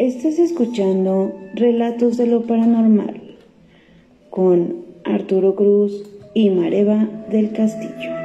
Estás escuchando Relatos de lo Paranormal con Arturo Cruz y Mareva del Castillo.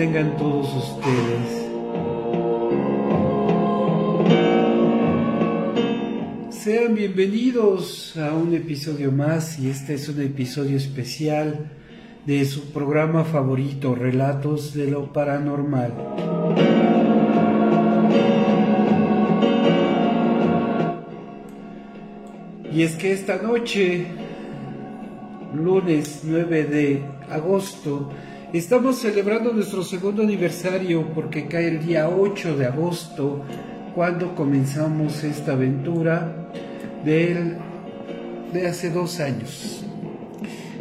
Tengan todos ustedes. Sean bienvenidos a un episodio más y este es un episodio especial de su programa favorito, Relatos de lo Paranormal. Y es que esta noche, lunes 9 de agosto, estamos celebrando nuestro segundo aniversario porque cae el día 8 de agosto cuando comenzamos esta aventura de hace dos años.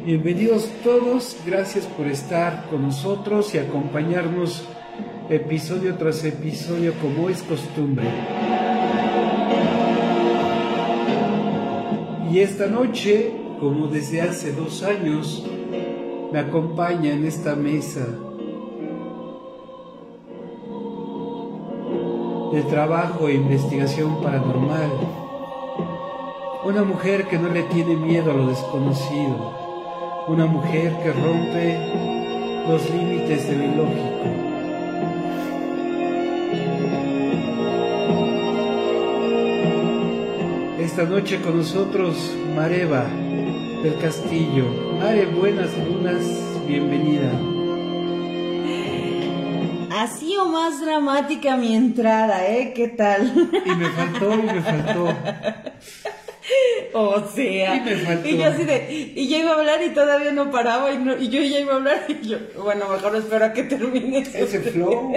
Bienvenidos todos, gracias por estar con nosotros y acompañarnos episodio tras episodio como es costumbre. Y esta noche, como desde hace dos años, me acompaña en esta mesa de trabajo e investigación paranormal. Una mujer que no le tiene miedo a lo desconocido. Una mujer que rompe los límites de lo ilógico. Esta noche con nosotros Mareva del Castillo. Mare, buenas lunas, bienvenida. Así o más dramática mi entrada, ¿eh? ¿Qué tal? Y me faltó, y me faltó. O sea, Y me faltó. y yo así de, y yo iba a hablar y todavía no paraba y, no- y yo ya iba a hablar y yo, bueno, mejor espero a que termine. Ese flow.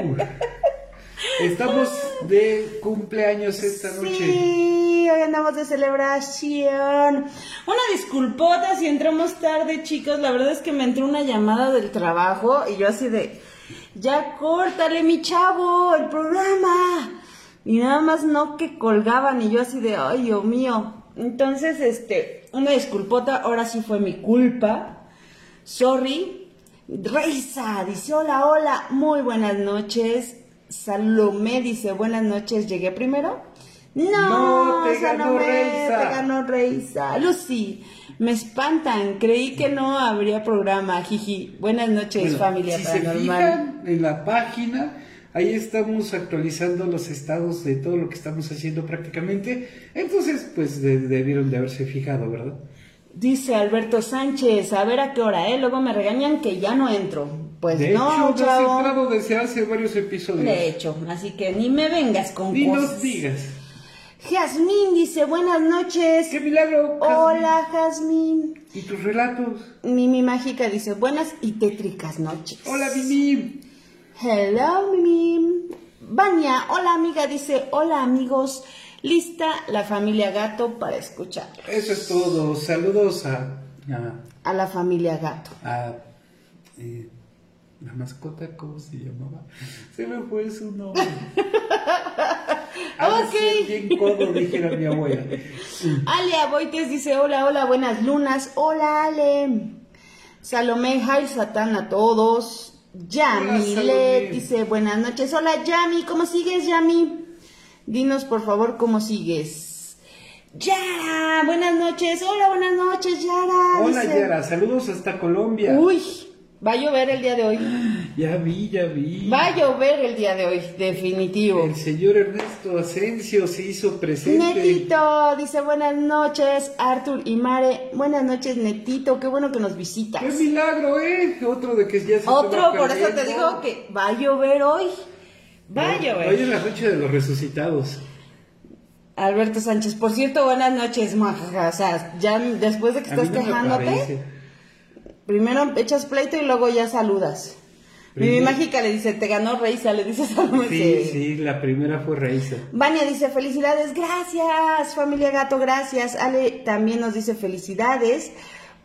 Estamos de cumpleaños esta noche. Sí, hoy andamos de celebración. Una disculpota si entramos tarde, chicos. La verdad es que me entró una llamada del trabajo y yo así de, ya córtale, mi chavo, el programa. Y nada más no que colgaban y yo así de, ay, Dios mío. Entonces, este, una disculpota, ahora sí fue mi culpa. Sorry. Reisa dice, hola, hola, muy buenas noches. Salomé dice, buenas noches, llegué primero. No, No, te ganó Salomé, Reisa. te ganó Reisa. Lucy, me espantan, creí que no habría programa, jiji. Buenas noches, Bueno, familia si se paranormal. fijan en la página, ahí estamos actualizando los estados de todo lo que estamos haciendo prácticamente. Entonces, pues de- debieron de haberse fijado, ¿verdad? Dice Alberto Sánchez, a ver a qué hora, ¿eh? Luego me regañan que ya no entro. Pues de no, hecho, has chavo. entrado desde hace varios episodios. De hecho, así que ni me vengas con Ni cosas. nos digas. Jazmín dice, buenas noches. ¡Qué milagro! Hola. Jazmín! ¿Y tus relatos? Mimi Mágica dice, buenas y tétricas noches. Hola, Mimi. Hello, Mimi. Vania, hola amiga, dice, hola amigos. Lista la familia Gato para escuchar. Eso es todo. Saludos a, a, A la familia Gato. a, eh, la mascota, ¿cómo se llamaba? Se me fue su nombre. Bien codo, dijera mi abuela. Ale Aboites dice, hola, hola, buenas lunas. Hola, Ale. Salomé, hi, Satán a todos. Hola, Yami. Let dice, buenas noches. Hola, Yami, ¿cómo sigues, Yami? Dinos, por favor, cómo sigues. Yara, buenas noches. Hola, buenas noches, Yara. Hola, dice. Yara. Saludos hasta Colombia. Uy, va a llover el día de hoy. Ya vi, ya vi. Va a llover el día de hoy, definitivo. El señor Ernesto Asensio se hizo presente. Netito dice buenas noches, Arthur y Mare. Buenas noches, Netito, qué bueno que nos visitas. ¡Qué milagro, eh! Otro de que ya se Otro, por eso te digo que va a llover hoy. Va a Hoy es la noche de los resucitados. Alberto Sánchez, por cierto, buenas noches, maja. O sea, ya después de que estás quejándote, primero echas pleito y luego ya saludas. Mi mágica le dice, te ganó Reisa, le dice Salomé. Sí, sí, la primera fue Reisa. Vania dice, felicidades, gracias, familia gato, gracias. Ale también nos dice felicidades.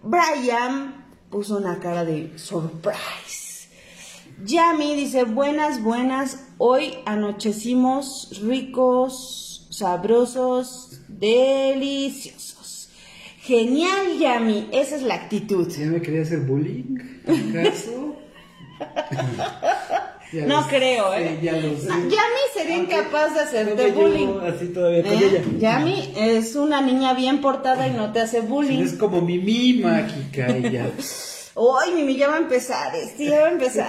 Brian puso una cara de surprise. Yami dice, buenas, buenas, hoy anochecimos ricos, sabrosos, deliciosos. Genial, Yami, esa es la actitud. ¿Ya me quería hacer bullying? ¿Acaso? no creo, ¿eh? ya lo sé. Yami sería incapaz de hacerte bullying. Así todavía con ¿Eh? ella. Yami es una niña bien portada y no te hace bullying. es como Mimi mágica ella. Uy, Mimi, ya va a empezar, este, ya va a empezar.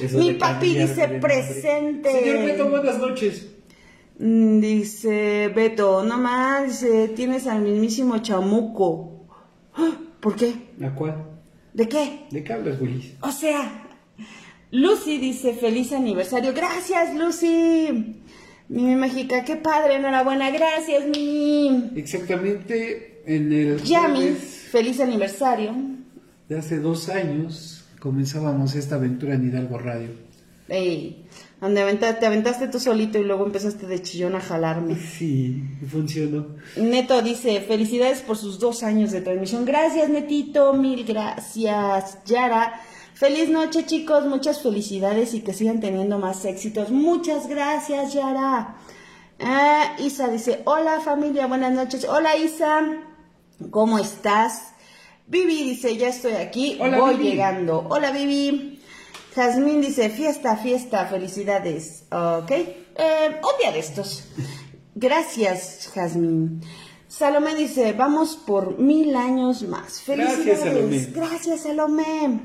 Mi papi dice presente. Señor Beto, buenas noches. Mm, dice Beto, no más, dice, tienes al mismísimo chamuco. ¿Por qué? ¿A cuál? ¿De qué? ¿De qué hablas, Willis? O sea, Lucy dice feliz aniversario. Gracias, Lucy. Mi Mágica, qué padre, enhorabuena, gracias, mi. Exactamente en el. Yami, feliz aniversario. De hace dos años comenzábamos esta aventura en Hidalgo Radio. Ey, donde te aventaste tú solito y luego empezaste de chillón a jalarme. Sí, funcionó. Neto dice, felicidades por sus dos años de transmisión. Gracias, Netito, mil gracias. Yara Feliz noche chicos, muchas felicidades y que sigan teniendo más éxitos. Muchas gracias Yara. Ah, Isa dice, hola familia, buenas noches. Hola Isa, ¿cómo estás? Vivi dice, ya estoy aquí, voy llegando. Hola Vivi. Jazmín dice, fiesta, fiesta, felicidades. Ok, eh, un día de estos. Gracias Jazmín. Salomé dice, vamos por mil años más. Felicidades. Gracias Salomé. Gracias Salomé.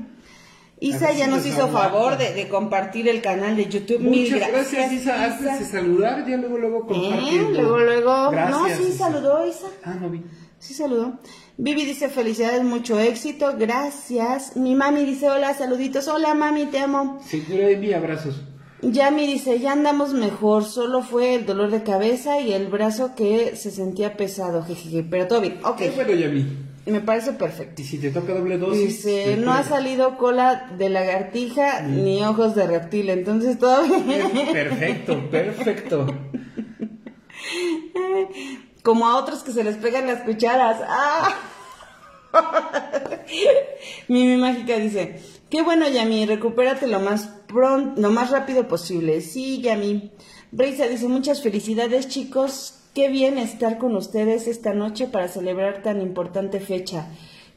Isa ya nos hizo favor de, compartir el canal de YouTube. Muchas gracias, Isa. Antes de saludar, ya luego, luego compartir. Eh, luego, luego. no, sí saludó, Isa. Ah, no vi. Sí saludó. Vivi dice felicidades, mucho éxito, gracias. Mi mami dice hola, saluditos. Hola mami, te amo. Seguro mi abrazos. Yami dice, ya andamos mejor, solo fue el dolor de cabeza y el brazo que se sentía pesado, jejeje, pero todo bien, ok. Qué bueno, Yami. Me parece perfecto. Y si te toca doble dosis. Dice, no ha salido cola de lagartija mm. ni ojos de reptil, entonces todo bien. Perfecto, perfecto. Como a otros que se les pegan las cucharas. ¡Ah! Mimi Mágica dice, qué bueno Yami, recupérate lo más pronto, lo más rápido posible. Sí, Yami. Brisa dice, muchas felicidades chicos, Qué bien estar con ustedes esta noche para celebrar tan importante fecha.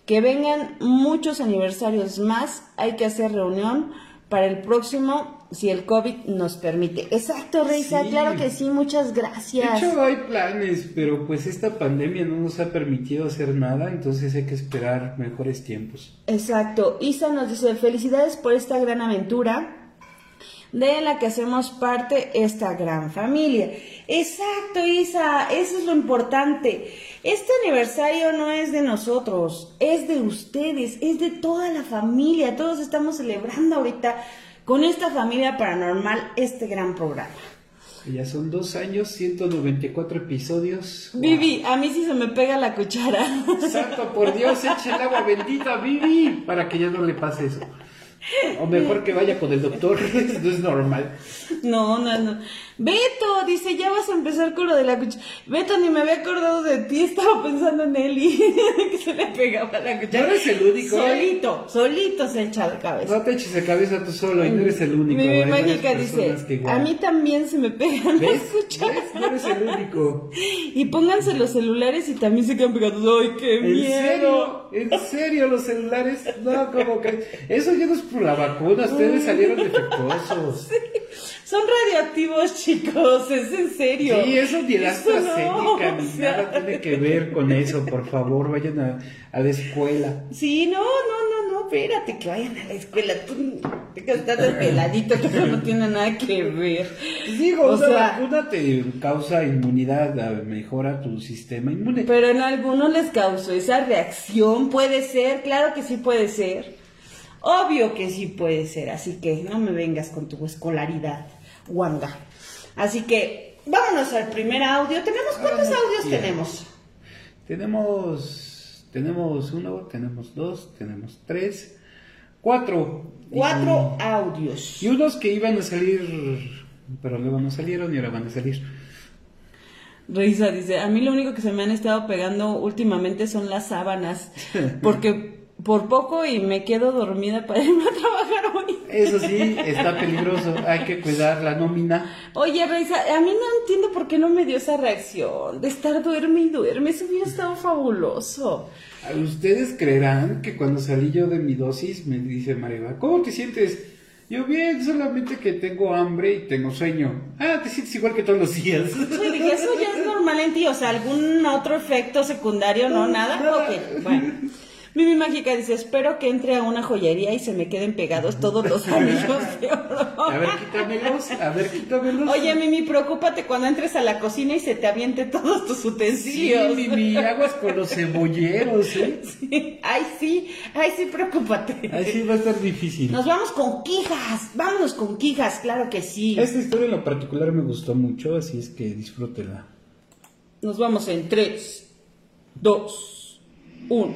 Que vengan muchos aniversarios más. Hay que hacer reunión para el próximo, si el COVID nos permite. Exacto, Reisa, claro que sí, muchas gracias. De hecho, hay planes, pero pues esta pandemia no nos ha permitido hacer nada, entonces hay que esperar mejores tiempos. Exacto. Isa nos dice, felicidades por esta gran aventura de la que hacemos parte esta gran familia. Exacto, Isa, eso es lo importante. Este aniversario no es de nosotros, es de ustedes, es de toda la familia. Todos estamos celebrando ahorita con esta familia paranormal este gran programa. Ya son dos años, 194 episodios. Vivi, a mí sí se me pega la cuchara. Santo por Dios, echa el agua bendita, Vivi, para que ya no le pase eso. O mejor que vaya con el doctor, no es normal. No, no, no. Beto, dice, ya vas a empezar con lo de la cuchara. Beto, ni me había acordado de ti, estaba pensando en Eli, que se le pegaba la cuchara. No eres el único. ¿eh? Solito, solito se echa la cabeza. No te eches la cabeza tú solo, y no eres el único. Mi mágica dice, a mí también se me pegan las cucharas. No eres el único. Y pónganse los celulares y también se quedan pegados. ¡Ay, qué miedo! ¿En serio? ¿En serio los celulares? No, como que... Eso ya no es por la vacuna, ustedes salieron defectuosos. Sí. Son radioactivos, chicos, es en serio. Sí, eso ni la ni nada tiene que ver con eso. Por favor, vayan a, a, la escuela. Sí, no, no, no, no, espérate, que vayan a la escuela. Tú estás desveladito, que eso no tiene nada que ver. Digo, o, sea, la vacuna te causa inmunidad, mejora tu sistema inmune. Pero en algunos les causó esa reacción, puede ser, claro que sí puede ser. Obvio que sí puede ser, así que no me vengas con tu escolaridad. Wanga. Así que vámonos al primer audio. ¿Tenemos cuántos audios tenemos? Tenemos tenemos uno, tenemos dos, tenemos tres, Cuatro. Cuatro audios. Y unos que iban a salir, pero luego no salieron y ahora van a salir. Reisa dice, a mí lo único que se me han estado pegando últimamente son las sábanas, porque por poco y me quedo dormida para irme a trabajar hoy. Eso sí, está peligroso, hay que cuidar la nómina. Oye, Reisa, a mí no entiendo por qué no me dio esa reacción de estar duerme y duerme, eso hubiera estado fabuloso. Ustedes creerán que cuando salí yo de mi dosis me dice Mareva, ¿cómo te sientes? Yo bien, solamente que tengo hambre y tengo sueño. Ah, te sientes igual que todos los días. Dije, eso ya es normal en ti, o sea, algún otro efecto secundario, ¿no? Nada. Ok, bueno. Mimi Mágica dice, espero que entre a una joyería y se me queden pegados todos los anillos de oro. A ver, quítamelos, a ver, quítamelos. Oye, Mimi, preocúpate cuando entres a la cocina y se te aviente todos tus utensilios. Sí, Mimi, aguas con los cebolleros, ¿eh? Sí. Ay, sí, ay, sí, preocúpate. Ay, sí, va a estar difícil. Nos vamos con quijas, vámonos con quijas, claro que sí. Esta historia en lo particular me gustó mucho, así es que disfrútela. Nos vamos en 3, 2, 1.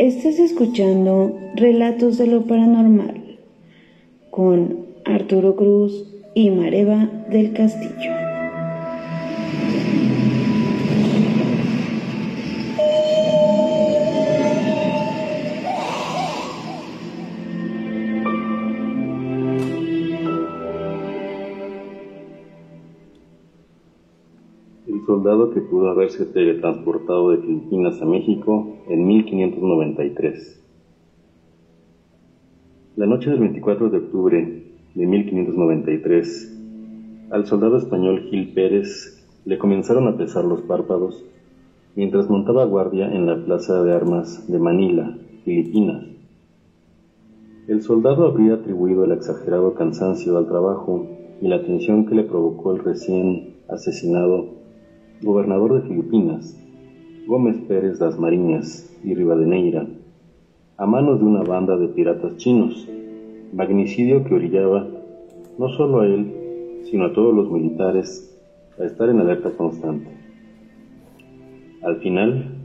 Estás escuchando Relatos de lo Paranormal con Arturo Cruz y Mareva del Castillo. Soldado que pudo haberse teletransportado de Filipinas a México en 1593. La noche del 24 de octubre de 1593, al soldado español Gil Pérez le comenzaron a pesar los párpados mientras montaba guardia en la plaza de armas de Manila, Filipinas. El soldado habría atribuido el exagerado cansancio al trabajo y la tensión que le provocó el recién asesinado gobernador de Filipinas, Gómez Pérez das Mariñas y Rivadeneira, a manos de una banda de piratas chinos, magnicidio que orillaba no solo a él, sino a todos los militares a estar en alerta constante. Al final,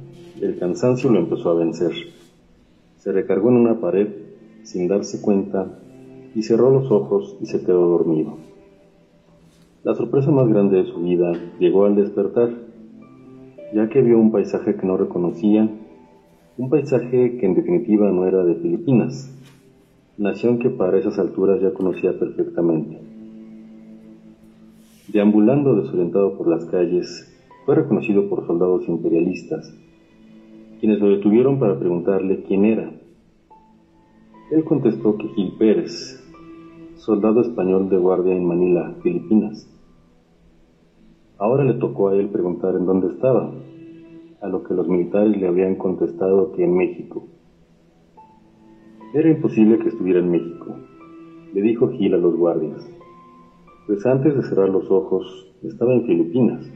el cansancio lo empezó a vencer. Se recargó en una pared sin darse cuenta y cerró los ojos y se quedó dormido. La sorpresa más grande de su vida llegó al despertar, ya que vio un paisaje que no reconocía, un paisaje que en definitiva no era de Filipinas, nación que para esas alturas ya conocía perfectamente. Deambulando desorientado por las calles, fue reconocido por soldados imperialistas, quienes lo detuvieron para preguntarle quién era. Él contestó que Gil Pérez, soldado español de guardia en Manila, Filipinas. Ahora le tocó a él preguntar en dónde estaba, a lo que los militares le habían contestado que en México. Era imposible que estuviera en México, le dijo Gil a los guardias, pues antes de cerrar los ojos estaba en Filipinas,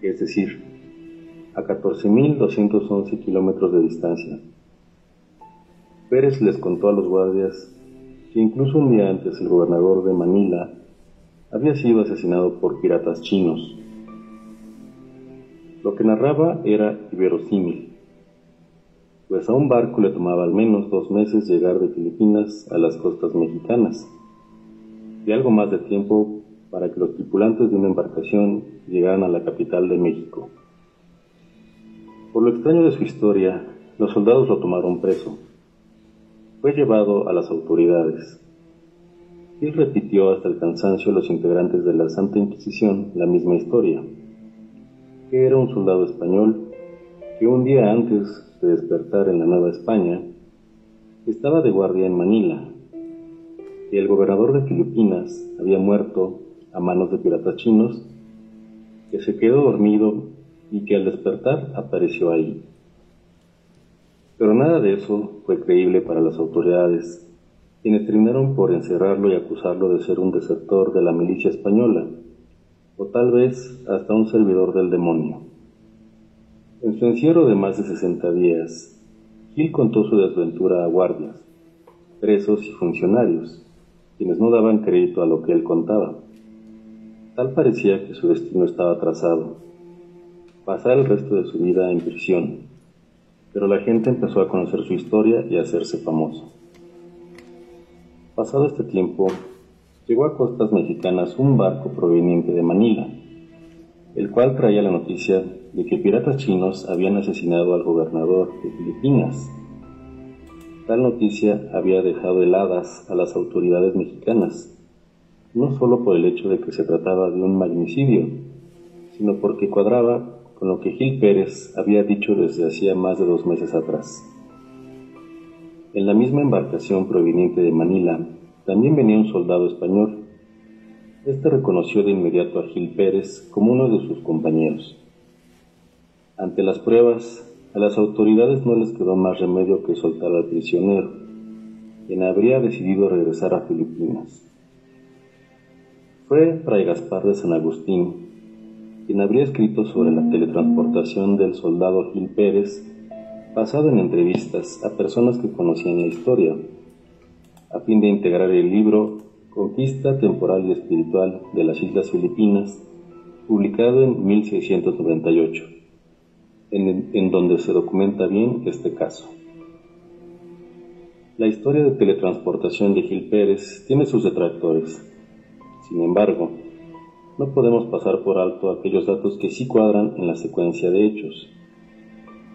es decir, a 14.211 kilómetros de distancia. Pérez les contó a los guardias que incluso un día antes el gobernador de Manila había sido asesinado por piratas chinos. Lo que narraba era inverosímil, pues a un barco le tomaba al menos dos meses llegar de Filipinas a las costas mexicanas, y algo más de tiempo para que los tripulantes de una embarcación llegaran a la capital de México. Por lo extraño de su historia, los soldados lo tomaron preso. Fue llevado a las autoridades. Y repitió hasta el cansancio a los integrantes de la Santa Inquisición la misma historia, que era un soldado español que un día antes de despertar en la Nueva España, estaba de guardia en Manila, que el gobernador de Filipinas había muerto a manos de piratas chinos, que se quedó dormido y que al despertar apareció ahí. Pero nada de eso fue creíble para las autoridades, quienes terminaron por encerrarlo y acusarlo de ser un desertor de la milicia española, o tal vez hasta un servidor del demonio. En su encierro de más de 60 días, Gil contó su desventura a guardias, presos y funcionarios, quienes no daban crédito a lo que él contaba. Tal parecía que su destino estaba trazado, pasar el resto de su vida en prisión, pero la gente empezó a conocer su historia y a hacerse famoso. Pasado este tiempo, llegó a costas mexicanas un barco proveniente de Manila, el cual traía la noticia de que piratas chinos habían asesinado al gobernador de Filipinas. Tal noticia había dejado heladas a las autoridades mexicanas, no solo por el hecho de que se trataba de un magnicidio, sino porque cuadraba con lo que Gil Pérez había dicho desde hacía más de dos meses atrás. En la misma embarcación proveniente de Manila también venía un soldado español. Este reconoció de inmediato a Gil Pérez como uno de sus compañeros. Ante las pruebas, a las autoridades no les quedó más remedio que soltar al prisionero, quien habría decidido regresar a Filipinas. Fue Fray Gaspar de San Agustín, quien habría escrito sobre la teletransportación del soldado Gil Pérez, basado en entrevistas a personas que conocían la historia, a fin de integrar el libro Conquista Temporal y Espiritual de las Islas Filipinas, publicado en 1698, en, donde se documenta bien este caso. La historia de teletransportación de Gil Pérez tiene sus detractores. Sin embargo, no podemos pasar por alto aquellos datos que sí cuadran en la secuencia de hechos.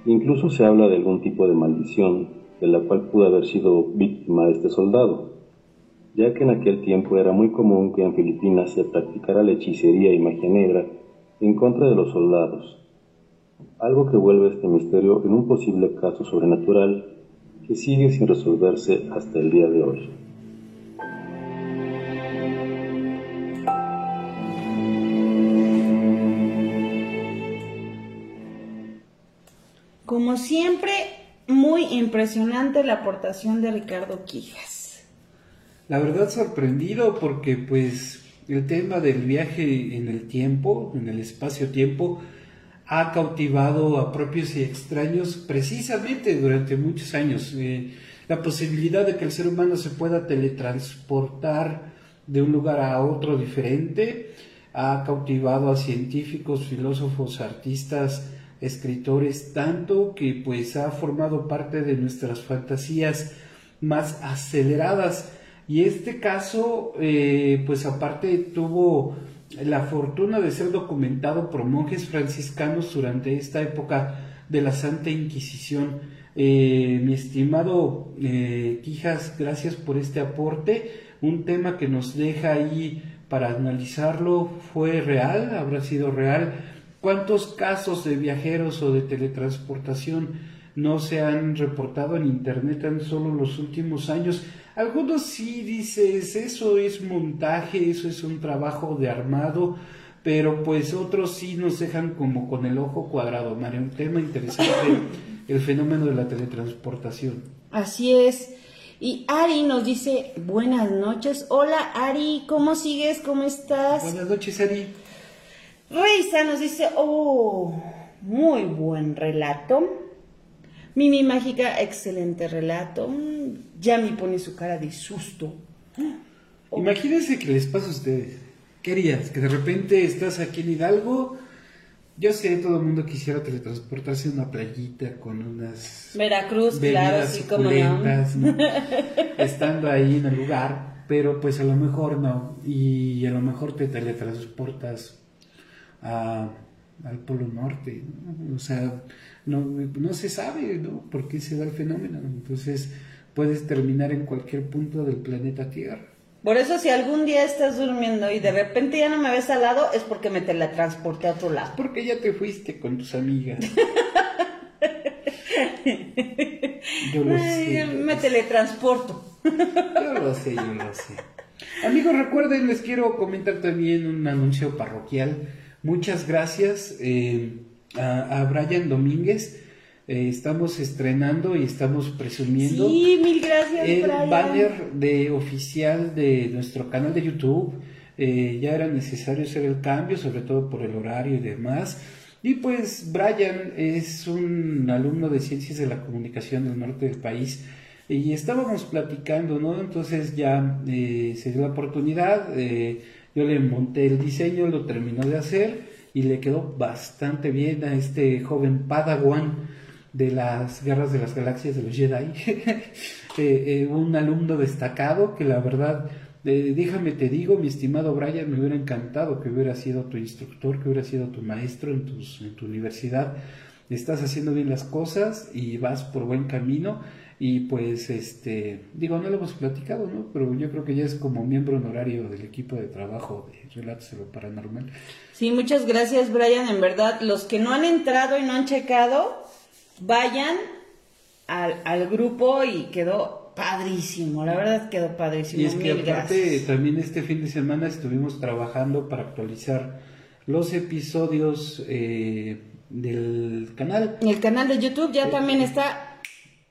Incluso se habla de algún tipo de maldición de la cual pudo haber sido víctima este soldado, ya que en aquel tiempo era muy común que en Filipinas se practicara la hechicería y magia negra en contra de los soldados, algo que vuelve este misterio en un posible caso sobrenatural que sigue sin resolverse hasta el día de hoy. Como siempre, muy impresionante la aportación de Ricardo Quijas. La verdad sorprendido porque pues el tema del viaje en el tiempo, en el espacio-tiempo, ha cautivado a propios y extraños precisamente durante muchos años. Eh, la posibilidad de que el ser humano se pueda teletransportar de un lugar a otro diferente ha cautivado a científicos, filósofos, artistas, escritores, tanto que pues ha formado parte de nuestras fantasías más aceleradas. Y este caso, eh, pues aparte tuvo la fortuna de ser documentado por monjes franciscanos durante esta época de la Santa Inquisición. Eh, mi estimado eh, Quijas, gracias por este aporte. Un tema que nos deja ahí para analizarlo fue real, habrá sido real ¿Cuántos casos de viajeros o de teletransportación no se han reportado en Internet en solo los últimos años? Algunos sí dices, eso es montaje, eso es un trabajo de armado, pero pues otros sí nos dejan como con el ojo cuadrado, María. Un tema interesante, el fenómeno de la teletransportación. Así es. Y Ari nos dice, buenas noches. Hola Ari, ¿cómo sigues? ¿Cómo estás? Buenas noches Ari. Reisa nos dice, oh, muy buen relato. Mimi Mágica, excelente relato. Ya me pone su cara de susto. Imagínense que les pasa a ustedes. ¿Qué harías? Que de repente estás aquí en Hidalgo. Yo sé, todo el mundo quisiera teletransportarse a una playita con unas. Veracruz, claro, sí, como no. Estando ahí en el lugar. Pero pues a lo mejor no. Y a lo mejor te teletransportas al Polo Norte. O sea, no, no se sabe ¿no? por qué se da el fenómeno. Entonces, puedes terminar en cualquier punto del planeta Tierra. Por eso si algún día estás durmiendo y de repente ya no me ves al lado, es porque me teletransporté a otro lado. Porque ya te fuiste con tus amigas. yo lo sé. me teletransporto. yo lo sé, yo lo sé. Amigos, recuerden, les quiero comentar también un anuncio parroquial. Muchas gracias eh, a, Brian Domínguez. Eh, estamos estrenando y estamos presumiendo mil gracias, el banner de oficial de nuestro canal de YouTube. Eh, ya era necesario hacer el cambio, sobre todo por el horario y demás. Y pues Brian es un alumno de Ciencias de la Comunicación del norte del país y estábamos platicando, ¿no? Entonces ya se dio la oportunidad yo le monté el diseño, lo terminó de hacer y le quedó bastante bien a este joven Padawan de las guerras de las galaxias de los Jedi, eh, eh, un alumno destacado que la verdad, eh, déjame te digo, mi estimado Brian, me hubiera encantado que hubiera sido tu instructor, que hubiera sido tu maestro en, tus, en tu universidad. Estás haciendo bien las cosas y vas por buen camino y pues este digo no lo hemos platicado no pero yo creo que ya es como miembro honorario del equipo de trabajo de relatos de lo paranormal. Sí muchas gracias Brian. En verdad los que no han entrado y no han checado vayan al, al grupo y quedó padrísimo, la verdad quedó padrísimo. Y es que aparte también este fin de semana estuvimos trabajando para actualizar los episodios eh, del canal. El canal de YouTube ya eh, también está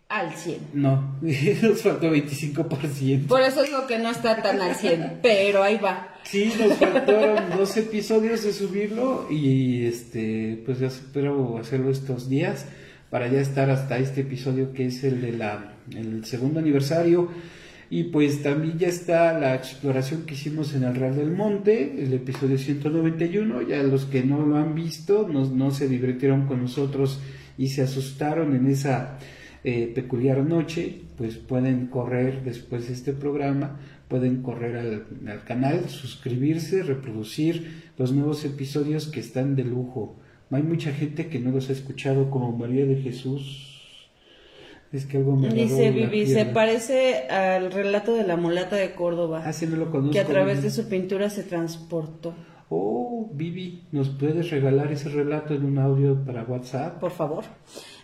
al 100. No, nos faltó 25%. Por eso digo que no está tan al 100, pero ahí va. Sí, nos faltaron dos episodios de subirlo y este, pues ya espero hacerlo estos días para ya estar hasta este episodio que es el de la el segundo aniversario y pues también ya está la exploración que hicimos en el Real del Monte, el episodio 191, ya los que no lo han visto no, no se divirtieron con nosotros y se asustaron en esa eh, peculiar noche, pues pueden correr después de este programa, pueden correr al, al canal, suscribirse, reproducir los nuevos episodios que están de lujo. Hay mucha gente que no los ha escuchado, como María de Jesús. Es que algo me Dice Vivi, se parece al relato de la mulata de Córdoba. Ah, sí, no lo conozco. Que a través de su pintura se transportó. Oh, Vivi, ¿nos puedes regalar ese relato en un audio para WhatsApp? Por favor.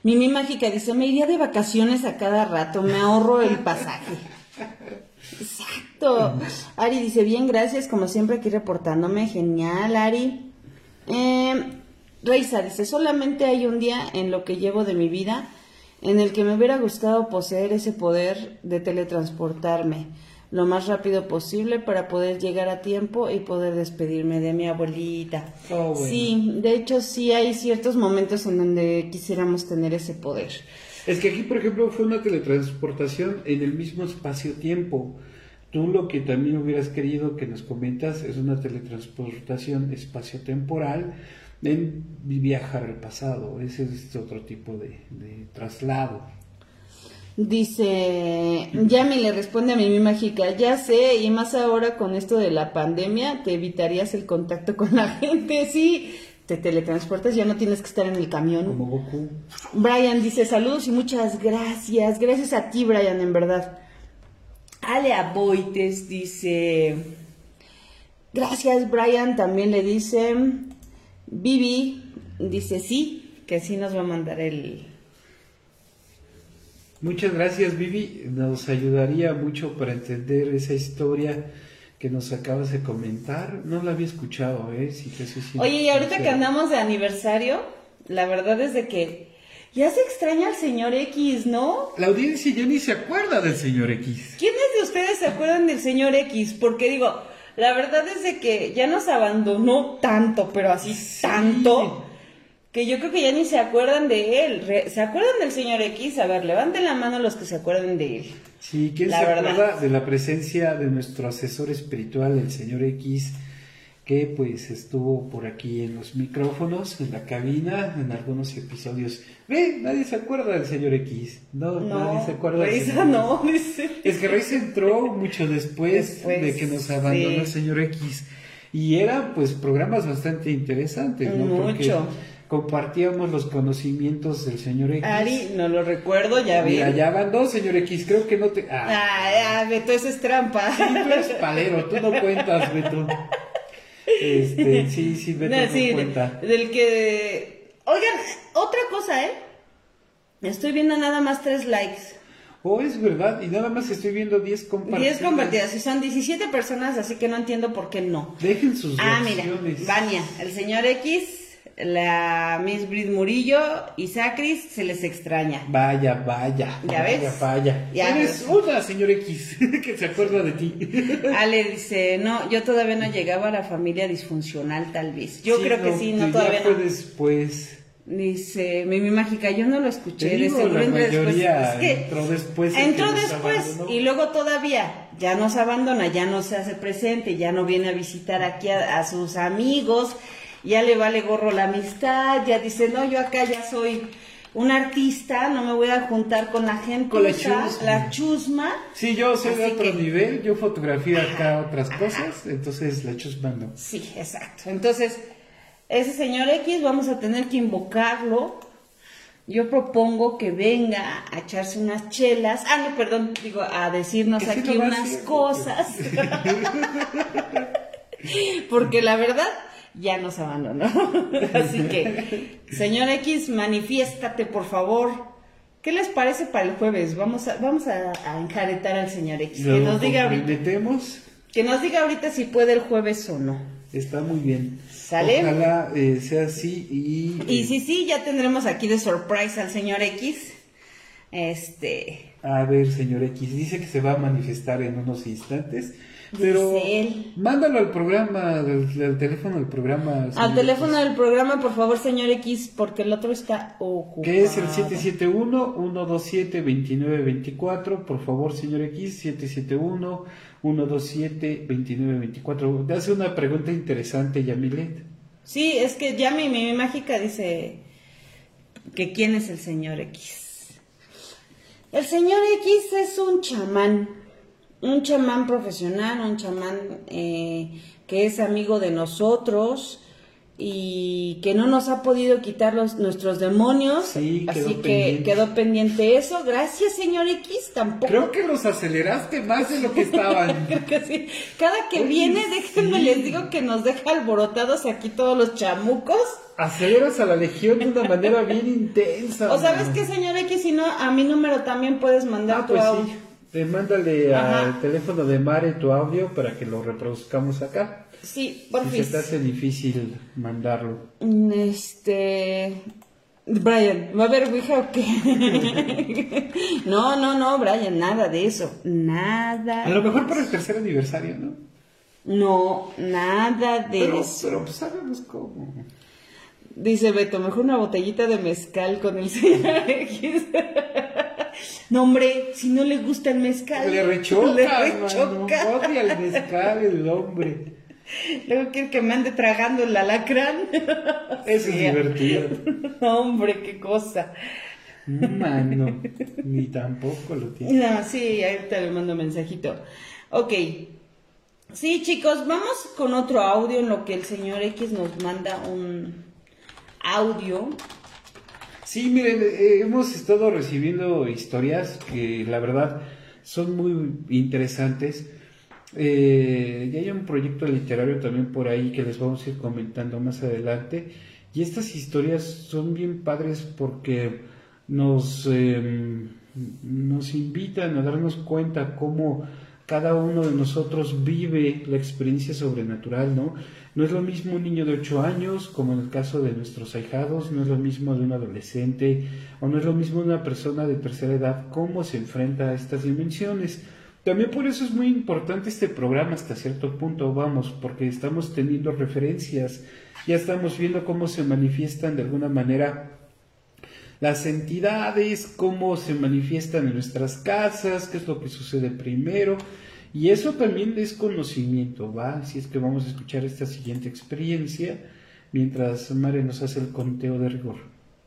Mimi Mágica dice, me iría de vacaciones a cada rato, me ahorro el pasaje. Exacto. Ari dice, bien, gracias, como siempre aquí reportándome. Genial, Ari. Eh, Reisa dice, solamente hay un día en lo que llevo de mi vida en el que me hubiera gustado poseer ese poder de teletransportarme lo más rápido posible para poder llegar a tiempo y poder despedirme de mi abuelita. Oh, sí, de hecho sí hay ciertos momentos en donde quisiéramos tener ese poder. Es que aquí, por ejemplo, fue una teletransportación en el mismo espacio-tiempo. Tú lo que también hubieras querido que nos comentas es una teletransportación espacio-temporal en viajar al pasado. Ese es otro tipo de, traslado. Dice, Yami le responde a mi mágica, ya sé, y más ahora con esto de la pandemia, te evitarías el contacto con la gente, sí, te teletransportas, ya no tienes que estar en el camión. Como Goku. Brian dice, saludos y muchas gracias, gracias a ti, Brian, en verdad. Ale Aboites dice, gracias, Brian, también le dice, Vivi dice sí, que sí nos va a mandar el... Muchas gracias Vivi, nos ayudaría mucho para entender esa historia que nos acabas de comentar. No la había escuchado, ¿eh? Sí, que Oye, y ahorita que andamos de aniversario, la verdad es de que ya se extraña al señor X, ¿no? La audiencia ya ni se acuerda del señor X. ¿Quiénes de ustedes se acuerdan del señor X? Porque digo, la verdad es de que ya nos abandonó tanto, pero así tanto, que yo creo que ya ni se acuerdan de él. ¿Se acuerdan del señor X? A ver, levanten la mano los que se acuerden de él. Sí, ¿quién se acuerda de la presencia de nuestro asesor espiritual, el señor X? que pues estuvo por aquí en los micrófonos, en la cabina, en algunos episodios. Ve, nadie se acuerda del señor X. No, nadie se acuerda del señor no, Es que Reisa entró mucho después, de que nos abandonó el señor X. Y eran pues programas bastante interesantes, ¿no? Mucho. Compartíamos los conocimientos del señor X. Ari, no lo recuerdo, ya vi. Mira, ya van dos, señor X, creo que no te... Ah, ah, ah Beto, eso es trampa. Sí, tú eres palero, tú no cuentas, Beto. Este, sí, sí, me no, cuenta. Del que. Oigan, otra cosa, ¿eh? Estoy viendo nada más tres likes. Oh, es verdad, y nada más estoy viendo 10 compartidas. 10 compartidas, y son 17 personas, así que no entiendo por qué no. Dejen sus Ah, mira, Vania, el señor X la Miss Brit Murillo y Sacris se les extraña. Vaya, vaya. ¿Ya ves? Vaya, Eres una señor X que se acuerda de ti. Ale dice, no, yo todavía no llegaba a la familia disfuncional tal vez. Yo creo que sí, no todavía fue después. Dice Mimi Mágica, yo no lo escuché, de seguro entró después. Entró después y luego todavía ya nos abandona, ya no se hace presente, ya no viene a visitar aquí a sus amigos ya le vale gorro la amistad, ya dice, no, yo acá ya soy un artista, no me voy a juntar con la gente, Con la chusma. la chusma. Sí, yo soy de otro que- nivel, yo fotografía acá otras cosas, entonces la chusma no. Sí, exacto. Entonces, ese señor X vamos a tener que invocarlo. Yo propongo que venga a echarse unas chelas. Ah, no, perdón, digo, a decirnos aquí unas cosas. Porque la verdad, ya nos abandonó. Así que, señor X, manifiéstate, por favor. ¿Qué les parece para el jueves? Vamos a, vamos a, a enjaretar al señor X. Que Lo nos diga ahorita. Que nos diga ahorita si puede el jueves o no. está muy bien. ¿Sale? Ojalá eh, sea así y... Y eh, sí, sí, ya tendremos aquí de surprise al señor X. Este. A ver, señor X, dice que se va a manifestar en unos instantes, pero mándalo al programa, al, al teléfono del programa. Al teléfono X, del programa, por favor, señor X, porque el otro está ocupado. Que es el 771-127-2924. Por favor, señor X, 771-127-2924. Te hace una pregunta interesante, Yamilet. Sí, es que ya mi, mi mágica dice que quién es el señor X. El señor X es un chamán, un chamán profesional, un chamán eh, que es amigo de nosotros y que no nos ha podido quitar los, nuestros demonios. Sí, quedó así que pendiente. quedó pendiente eso. Gracias, señor X. Tampoco Creo que los aceleraste más de lo que estaban. Creo que sí. Cada que viene, déjenme sí. les digo que nos deja alborotados aquí todos los chamucos. Aceleras a la legión de una manera bien intensa. O sabes qué, señor X, si no, a mi número también puedes mandar Ah, tu pues audio. sí. Eh, mándale Ajá. al teléfono de Mare tu audio para que lo reproduzcamos acá. Sí, Si porfis. se te hace difícil mandarlo. Mm, Este. Brian, ¿va a haber Ouija o qué? no, no, no, Brian, nada de eso. Nada. A lo mejor para el tercer aniversario, ¿no? No, nada de Pero, eso. pero pues sabemos cómo. Dice Beto, mejor una botellita de mezcal con el señor X. no, hombre, si no le gusta el mezcal. Le rechoca, Le mano. rechoca. Odia el mezcal el hombre. Luego quiere que me ande tragando el alacrán. Eso es divertido. No, hombre, qué cosa. Mano, ni tampoco lo tiene. No, sí, ahorita le mando mensajito. Ok. Sí, chicos, vamos con otro audio en lo que el señor X nos manda un audio. Sí, miren, eh, hemos estado recibiendo historias que la verdad son muy interesantes. Eh, y hay un proyecto literario también por ahí que les vamos a ir comentando más adelante. Y estas historias son bien padres porque nos, eh, nos invitan a darnos cuenta cómo cada uno de nosotros vive la experiencia sobrenatural, ¿no? No es lo mismo un niño de 8 años, como en el caso de nuestros ahijados, no es lo mismo de un adolescente, o no es lo mismo una persona de tercera edad, cómo se enfrenta a estas dimensiones. También por eso es muy importante este programa hasta cierto punto, vamos, porque estamos teniendo referencias, ya estamos viendo cómo se manifiestan de alguna manera las entidades, cómo se manifiestan en nuestras casas, qué es lo que sucede primero. Y eso también es conocimiento, ¿va? Así es que vamos a escuchar esta siguiente experiencia mientras Mare nos hace el conteo de rigor.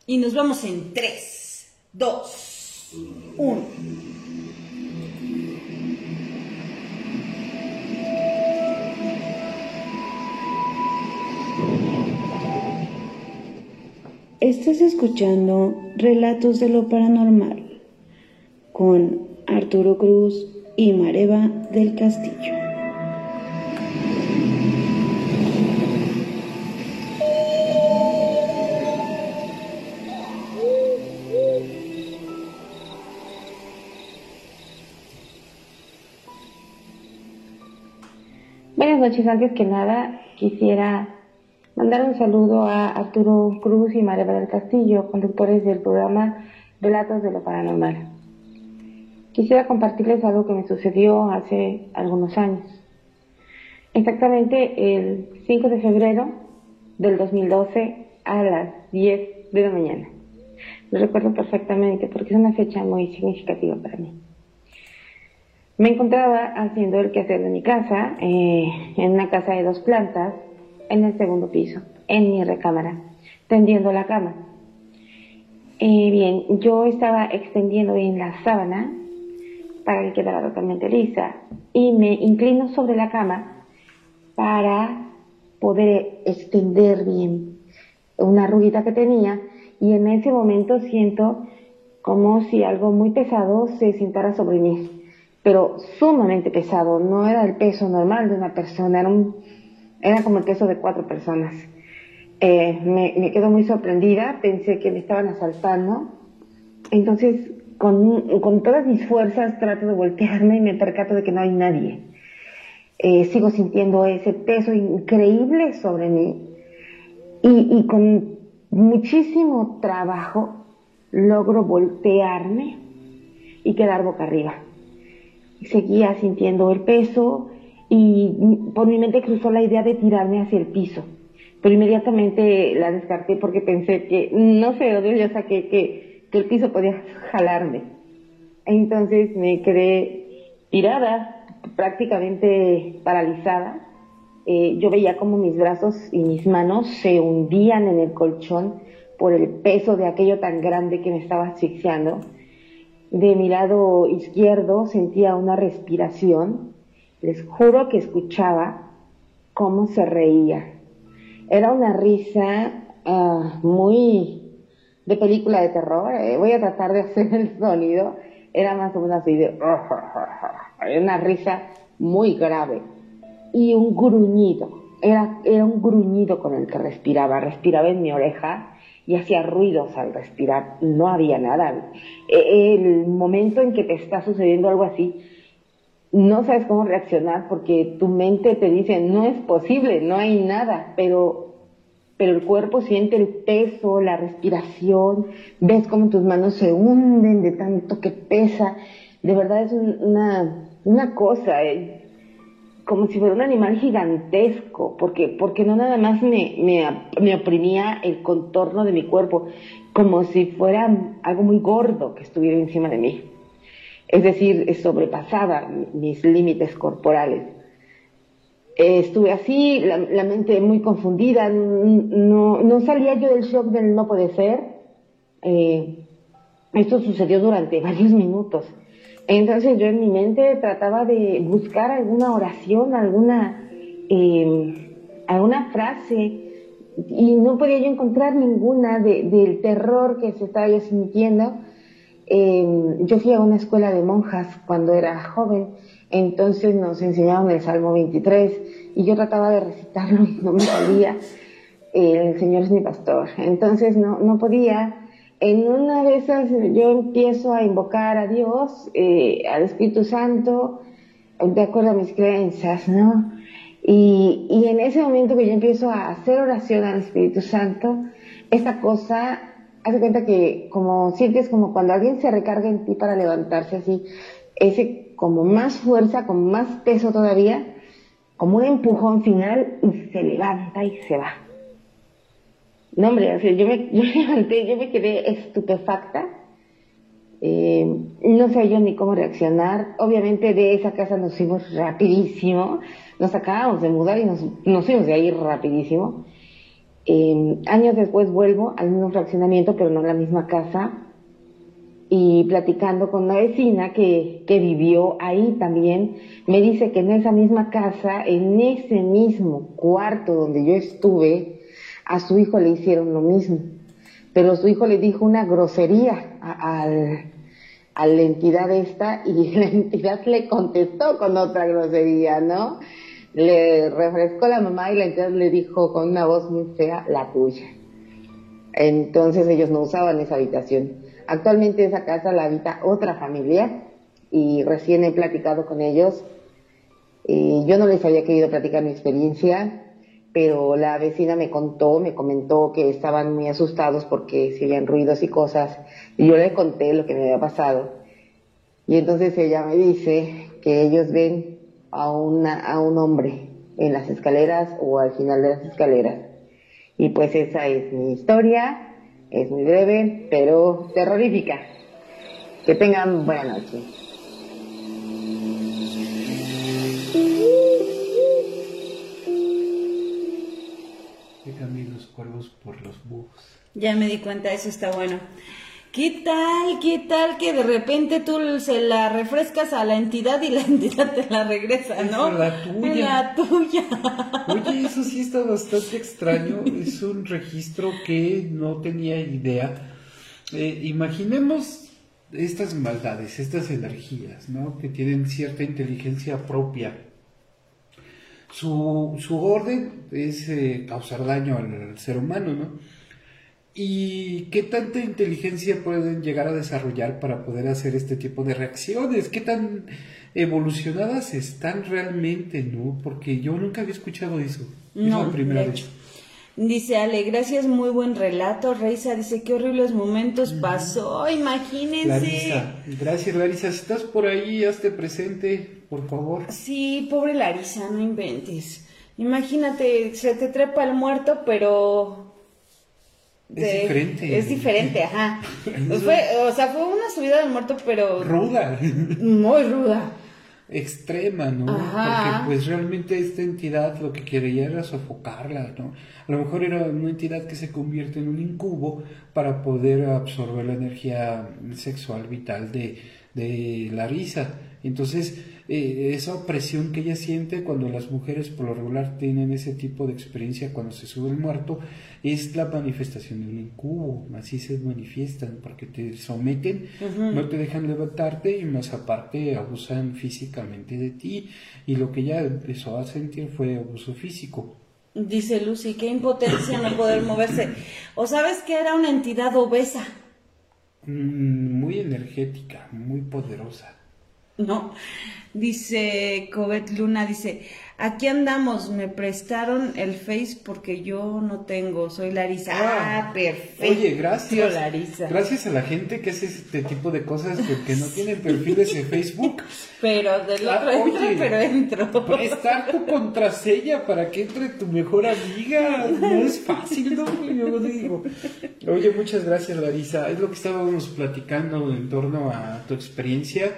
Y nos vamos en 3, 2, 1. Estás escuchando Relatos de lo Paranormal con Arturo Cruz y Mareva del Castillo. Buenas noches. Antes que nada, quisiera mandar un saludo a Arturo Cruz y Mareva del Castillo, conductores del programa Relatos de lo Paranormal. Quisiera compartirles algo que me sucedió hace algunos años. Exactamente el 5 de febrero del 2012 a las 10 de la mañana. Lo recuerdo perfectamente porque es una fecha muy significativa para mí. Me encontraba haciendo el quehacer de mi casa, eh, en una casa de dos plantas, en el segundo piso. en mi recámara, tendiendo la cama. Eh, bien, yo estaba extendiendo bien la sábana para que quedara totalmente lisa y me inclino sobre la cama para poder extender bien una arruguita que tenía. Y en ese momento siento como si algo muy pesado se sentara sobre mí, pero sumamente pesado, no era el peso normal de una persona, era, era como el peso de cuatro personas. Eh, me quedo muy sorprendida, pensé que me estaban asaltando, entonces con, con, todas mis fuerzas trato de voltearme y me percato de que no hay nadie. Eh, sigo sintiendo ese peso increíble sobre mí y, y con muchísimo trabajo logro voltearme y quedar boca arriba. Seguía sintiendo el peso y por mi mente cruzó la idea de tirarme hacia el piso. Pero inmediatamente la descarté porque pensé que, no sé, yo saqué que, que el piso podía jalarme. Entonces me quedé tirada, prácticamente paralizada. Eh, yo veía como mis brazos y mis manos se hundían en el colchón por el peso de aquello tan grande que me estaba asfixiando. De mi lado izquierdo sentía una respiración. Les juro que escuchaba cómo se reía. Era una risa uh, muy de película de terror. Eh. Voy a tratar de hacer el sonido. Era más o menos así de... Una risa muy grave. Y un gruñido. Era, era un gruñido con el que respiraba. Respiraba en mi oreja y hacía ruidos al respirar. No había nada. E, el momento en que te está sucediendo algo así, no sabes cómo reaccionar porque tu mente te dice, no es posible, no hay nada, pero, pero el cuerpo siente el peso, la respiración, ves cómo tus manos se hunden de tanto que pesa. De verdad es una, una cosa, eh, como si fuera un animal gigantesco, porque, porque no nada más me, me, me, oprimía el contorno de mi cuerpo, como si fuera algo muy gordo que estuviera encima de mí. Es decir, sobrepasaba mis límites corporales. Estuve así, la, la, mente muy confundida, no, no salía yo del shock del no poder ser. Eh, esto sucedió durante varios minutos. Entonces yo en mi mente trataba de buscar alguna oración, alguna, eh, alguna frase, y no podía yo encontrar ninguna de, del terror que se estaba yo sintiendo. Eh, yo fui a una escuela de monjas cuando era joven, entonces nos enseñaron el Salmo 23 y yo trataba de recitarlo y no me salía. el Señor es mi pastor, entonces no, no podía en una de esas yo empiezo a invocar a Dios, eh, al Espíritu Santo, de acuerdo a mis creencias, ¿no? Y, y, en ese momento que yo empiezo a hacer oración al Espíritu Santo, esa cosa, hace cuenta que como sientes como cuando alguien se recarga en ti para levantarse así, ese como más fuerza, con más peso todavía, como un empujón final y se levanta y se va. No, hombre, yo, me, yo levanté, yo me quedé estupefacta. Eh, no sé yo ni cómo reaccionar. Obviamente de esa casa nos fuimos rapidísimo. Nos acabamos de mudar y nos, nos fuimos de ahí rapidísimo. Eh, años después vuelvo al mismo fraccionamiento, pero no a la misma casa. Y platicando con una vecina que, que vivió ahí también, me dice que en esa misma casa, en ese mismo cuarto donde yo estuve, a su hijo le hicieron lo mismo. Pero su hijo le dijo una grosería a, la entidad esta y la entidad le contestó con otra grosería, ¿no? Le refrescó la mamá y la entidad le dijo con una voz muy fea, la tuya. Entonces ellos no usaban esa habitación. Actualmente esa casa la habita otra familia y recién he platicado con ellos. Y yo no les había querido platicar mi experiencia, pero la vecina me contó, me comentó que estaban muy asustados porque se oían ruidos y cosas, y yo le conté lo que me había pasado. Y entonces ella me dice que ellos ven a, una, a un hombre en las escaleras o al final de las escaleras. Y pues esa es mi historia, es muy breve, pero terrorífica. Que tengan buena noche. que cambien los cuervos por los búhos. Ya me di cuenta, eso está bueno. ¿Qué tal? ¿Qué tal que de repente tú se la refrescas a la entidad y la entidad te la regresa, no? Es la tuya. La tuya. Oye, eso sí está bastante extraño. Es un registro que no tenía idea. Eh, imaginemos estas maldades, estas energías, ¿no? Que tienen cierta inteligencia propia. Su, su orden es eh, causar daño al ser humano, ¿no? ¿Y qué tanta inteligencia pueden llegar a desarrollar para poder hacer este tipo de reacciones? ¿Qué tan evolucionadas están realmente, no? Porque yo nunca había escuchado eso. No, es la primera de vez. Dice Ale, gracias, muy buen relato. Reisa dice, qué horribles momentos pasó, imagínense. Larisa, gracias Larisa. Si estás por ahí, hazte presente, por favor. Sí, pobre Larisa, no inventes. Imagínate, se te trepa el muerto, pero... Es diferente. Es diferente, ajá. Pues fue, o sea, fue una subida del muerto, pero Ruda, muy ruda. extrema, ¿no? Ajá. Porque pues realmente esta entidad lo que quería era sofocarla, ¿no? A lo mejor era una entidad que se convierte en un incubo para poder absorber la energía sexual vital de, de Larisa. Entonces, eh, esa presión que ella siente cuando las mujeres por lo regular tienen ese tipo de experiencia cuando se sube el muerto, es la manifestación de un incubo, así se manifiestan, porque te someten, no te dejan levantarte y más aparte abusan físicamente de ti. Y lo que ella empezó a sentir fue abuso físico. Dice Lucy, qué impotencia no poder moverse. O sabes que era una entidad obesa. Mm, Muy energética, muy poderosa. No, dice Covet Luna, dice, aquí andamos, me prestaron el Face porque yo no tengo, soy Larisa. Ah, perfecto. Oye, gracias. Larisa. Gracias a la gente que hace este tipo de cosas porque no tienen perfiles en Facebook. Pero del Ah, otro entro, oye. pero entro. Prestar tu contraseña para que entre tu mejor amiga no es fácil, ¿no? Yo digo. Oye, muchas gracias, Larisa. Es lo que estábamos platicando en torno a tu experiencia.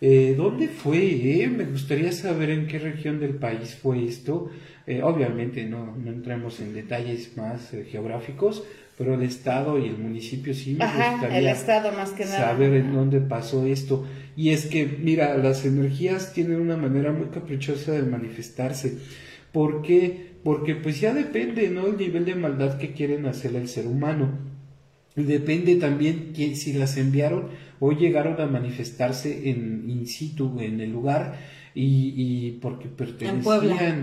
Eh, ¿Dónde fue? eh? Me gustaría saber en qué región del país fue esto. Eh, obviamente no, no entremos en detalles más eh, geográficos, pero el estado y el municipio sí me Ajá, gustaría el estado más que nada. saber en dónde pasó esto. Y es que, mira, las energías tienen una manera muy caprichosa de manifestarse. ¿Por qué? Porque pues ya depende, ¿no? El nivel de maldad que quieren hacer el ser humano. Y depende también que, si las enviaron o llegaron a manifestarse en in situ, en el lugar, y, y porque pertenecían... Puebla.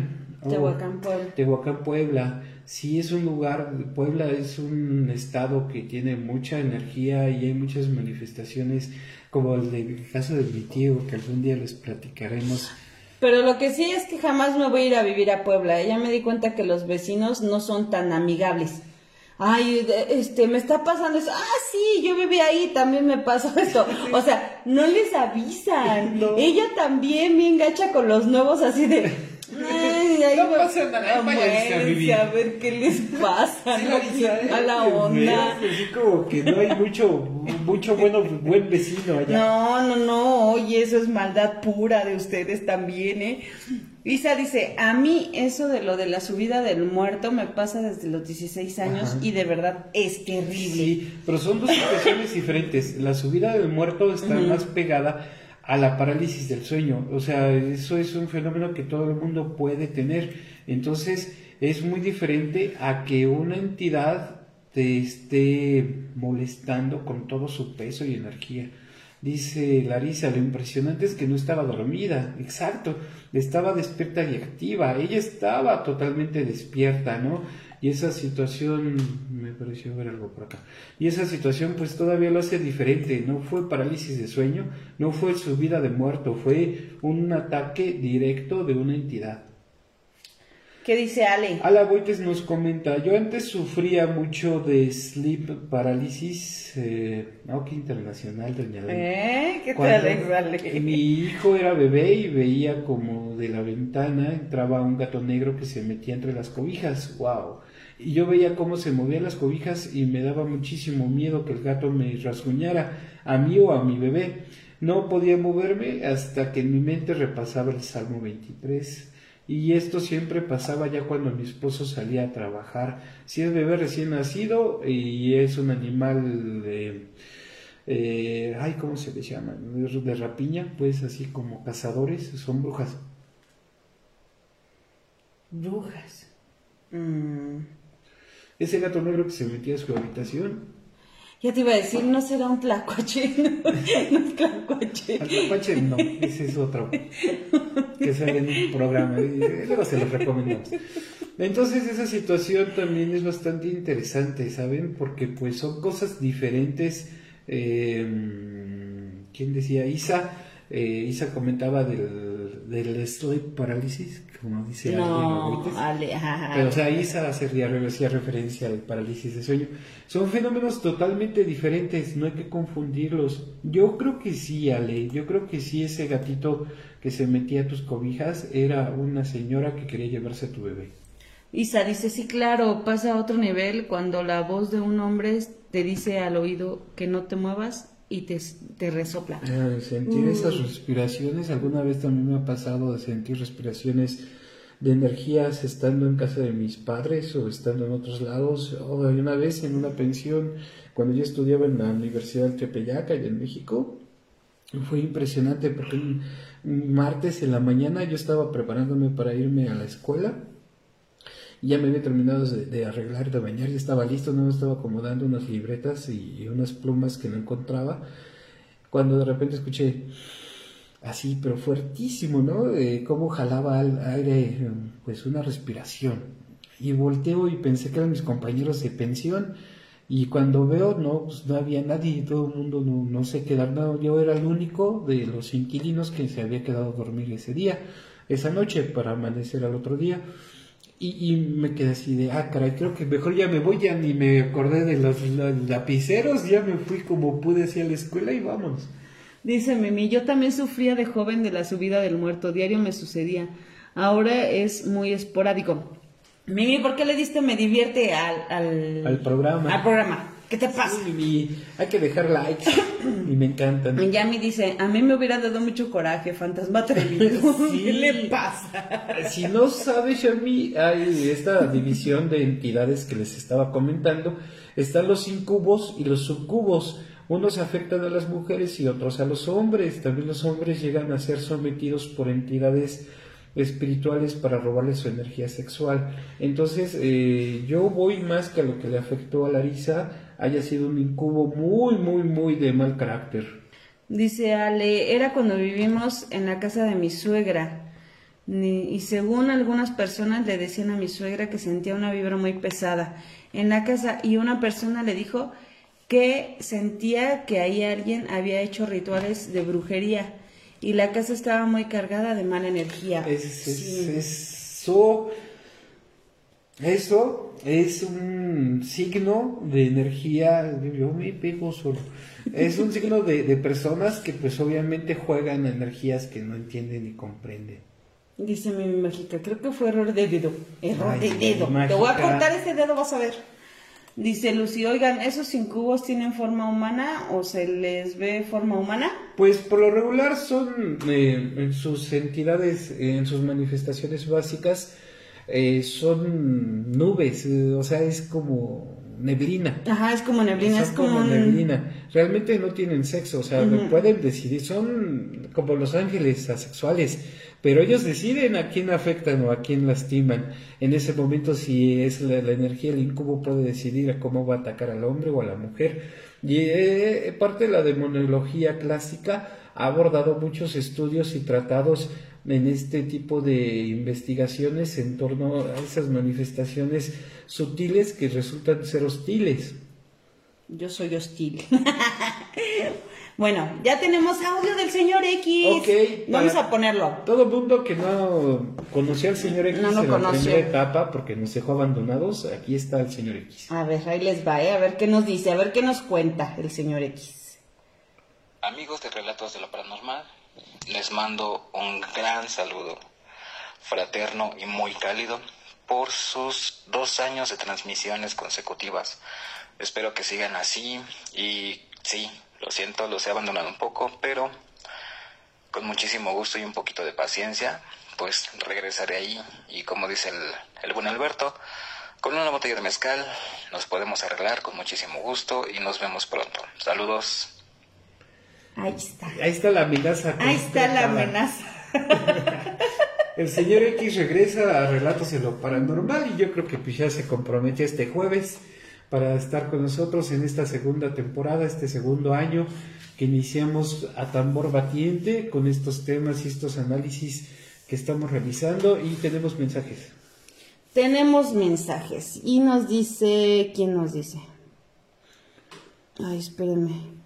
Oh, Tehuacán, Puebla. Tehuacán, Puebla. Sí, es un lugar, Puebla es un estado que tiene mucha energía y hay muchas manifestaciones, como el del caso de mi tío, que algún día les platicaremos. Pero lo que sí es que jamás me voy a ir a vivir a Puebla. Ya me di cuenta que los vecinos no son tan amigables. Ay, este, me está pasando eso. Ah, sí, yo viví ahí, también me pasó esto. O sea, no les avisan. No. Ella también bien gacha con los nuevos así de... Ay, ahí No va- pasa nada, a muérense vivir. a ver qué les pasa. Sí, ¿no? Larisa, a la onda. Ves, Así como que no hay mucho, mucho bueno, buen vecino allá. No, no, no, oye, eso es maldad pura de ustedes también, ¿eh? Isa dice, a mí eso de lo de la subida del muerto me pasa desde los 16 años Ajá. y de verdad es terrible. Sí, pero son dos situaciones diferentes. La subida del muerto está más pegada a la parálisis del sueño. O sea, eso es un fenómeno que todo el mundo puede tener. Entonces, es muy diferente a que una entidad te esté molestando con todo su peso y energía. Dice Larisa, lo impresionante es que no estaba dormida, exacto, estaba despierta y activa, ella estaba totalmente despierta, ¿no? Y esa situación, me pareció ver algo por acá, y esa situación pues todavía lo hace diferente, no fue parálisis de sueño, no fue subida de muerto, fue un ataque directo de una entidad. ¿Qué dice Ale? Ala Boites nos comenta, yo antes sufría mucho de sleep parálisis, eh, qué internacional, doña Dani. ¿Eh? ¿Qué Cuando tal, Ale? Mi hijo era bebé y veía como de la ventana entraba un gato negro que se metía entre las cobijas, wow. Y yo veía cómo se movían las cobijas y me daba muchísimo miedo que el gato me rasguñara a mí o a mi bebé. No podía moverme hasta que en mi mente repasaba el Salmo 23 Y esto siempre pasaba ya cuando mi esposo salía a trabajar. Si es bebé recién nacido y es un animal de... Eh, ay, ¿cómo se les llama? De rapiña, pues así como cazadores, son brujas. Brujas. Mm. Ese gato negro que se metía a su habitación. Ya te iba a decir, no será un tlacuache. No, es tlacuache. El tlacuache no, ese es otro. Que sale en un programa. Y luego se los recomendamos. Entonces esa situación también es bastante interesante, ¿saben? Porque pues son cosas diferentes. Eh, ¿Quién decía? Isa. Eh, Isa comentaba del, del sleep parálisis, como dice no, Ale, Pero, o sea, Isa hacía, hacía referencia al parálisis de sueño. Son fenómenos totalmente diferentes, no hay que confundirlos. Yo creo que sí, Ale, yo creo que sí ese gatito que se metía a tus cobijas era una señora que quería llevarse a tu bebé. Isa dice, sí, claro, pasa a otro nivel cuando la voz de un hombre te dice al oído que no te muevas y te, te resopla. Ah, sentir esas mm. respiraciones, alguna vez también me ha pasado de sentir respiraciones de energías estando en casa de mis padres o estando en otros lados. O una vez en una pensión, cuando yo estudiaba en la Universidad del Tepeyac, allá en México, fue impresionante porque un martes en la mañana yo estaba preparándome para irme a la escuela ya me había terminado de, arreglar, de bañar, ya estaba listo, no me estaba acomodando unas libretas y, unas plumas que no encontraba, cuando de repente escuché así, pero fuertísimo, ¿no? De cómo jalaba al aire, pues una respiración. Y volteo y pensé que eran mis compañeros de pensión. Y cuando veo, no, pues no había nadie, todo el mundo no, no sé quedar, no, yo era el único de los inquilinos que se había quedado a dormir ese día, esa noche, para amanecer al otro día. Y, me quedé así de, ah, caray, creo que mejor ya me voy, ya ni me acordé de los, lapiceros, ya me fui como pude hacia la escuela y vamos. Dice Mimi, yo también sufría de joven de la subida del muerto, diario me sucedía. Ahora es muy esporádico. Mimi, ¿por qué le diste me divierte al, al, al programa? Al programa. ¿Qué te pasa? hay que dejar likes y me encantan. Yami dice, a mí me hubiera dado mucho coraje, fantasma atrevido. ¿Qué le pasa? Si no sabes, Yami, hay esta división de entidades que les estaba comentando. Están los incubos y los subcubos. Unos afectan a las mujeres y otros a los hombres. También los hombres llegan a ser sometidos por entidades espirituales para robarle su energía sexual. Entonces, eh, yo voy más que a lo que le afectó a Larisa, haya sido un incubo muy, muy, muy de mal carácter. Dice Ale, era cuando vivimos en la casa de mi suegra. Y según algunas personas le decían a mi suegra que sentía una vibra muy pesada en la casa y una persona le dijo que sentía que ahí alguien había hecho rituales de brujería y la casa estaba muy cargada de mala energía. Es, eso, eso es un signo de energía, yo me pego solo, es un signo de, personas que pues obviamente juegan energías que no entienden ni comprenden. Dice mi mágica, creo que fue error de dedo, error de dedo. Te voy a cortar ese dedo, vas a ver. Dice Lucy, oigan, ¿esos incubos tienen forma humana o se les ve forma humana? Pues por lo regular son eh, en sus entidades, en sus manifestaciones básicas, eh, son nubes, eh, o sea, es como neblina. Ajá, es como neblina, es como, neblina. Realmente no tienen sexo, o sea, pueden decidir, son como los ángeles asexuales pero ellos deciden a quién afectan o a quién lastiman. En ese momento, si es la, energía, el incubo puede decidir a cómo va a atacar al hombre o a la mujer. Y eh, parte de la demonología clásica ha abordado muchos estudios y tratados en este tipo de investigaciones en torno a esas manifestaciones sutiles que resultan ser hostiles. Yo soy hostil. Bueno, ya tenemos audio del señor X. Ok. Vamos a ponerlo. Todo el mundo que no conocía al señor X en la primera etapa porque nos dejó abandonados, aquí está el señor X. A ver, ahí les va, ¿eh? a ver qué nos dice, a ver qué nos cuenta el señor X. Amigos de Relatos de lo Paranormal, les mando un gran saludo fraterno y muy cálido por sus dos años de transmisiones consecutivas. Espero que sigan así y sí, lo siento, los he abandonado un poco, pero con muchísimo gusto y un poquito de paciencia pues regresaré ahí y como dice el, el buen Alberto, con una botella de mezcal nos podemos arreglar con muchísimo gusto y nos vemos pronto. Saludos. Ahí está. Ahí está la amenaza. Ahí está la amenaza. El señor X regresa a Relatos de lo Paranormal y yo creo que pues ya se compromete este jueves para estar con nosotros en esta segunda temporada, este segundo año que iniciamos a tambor batiente con estos temas y estos análisis que estamos realizando y tenemos mensajes. Tenemos mensajes y nos dice, ¿quién nos dice? Ay, espérenme.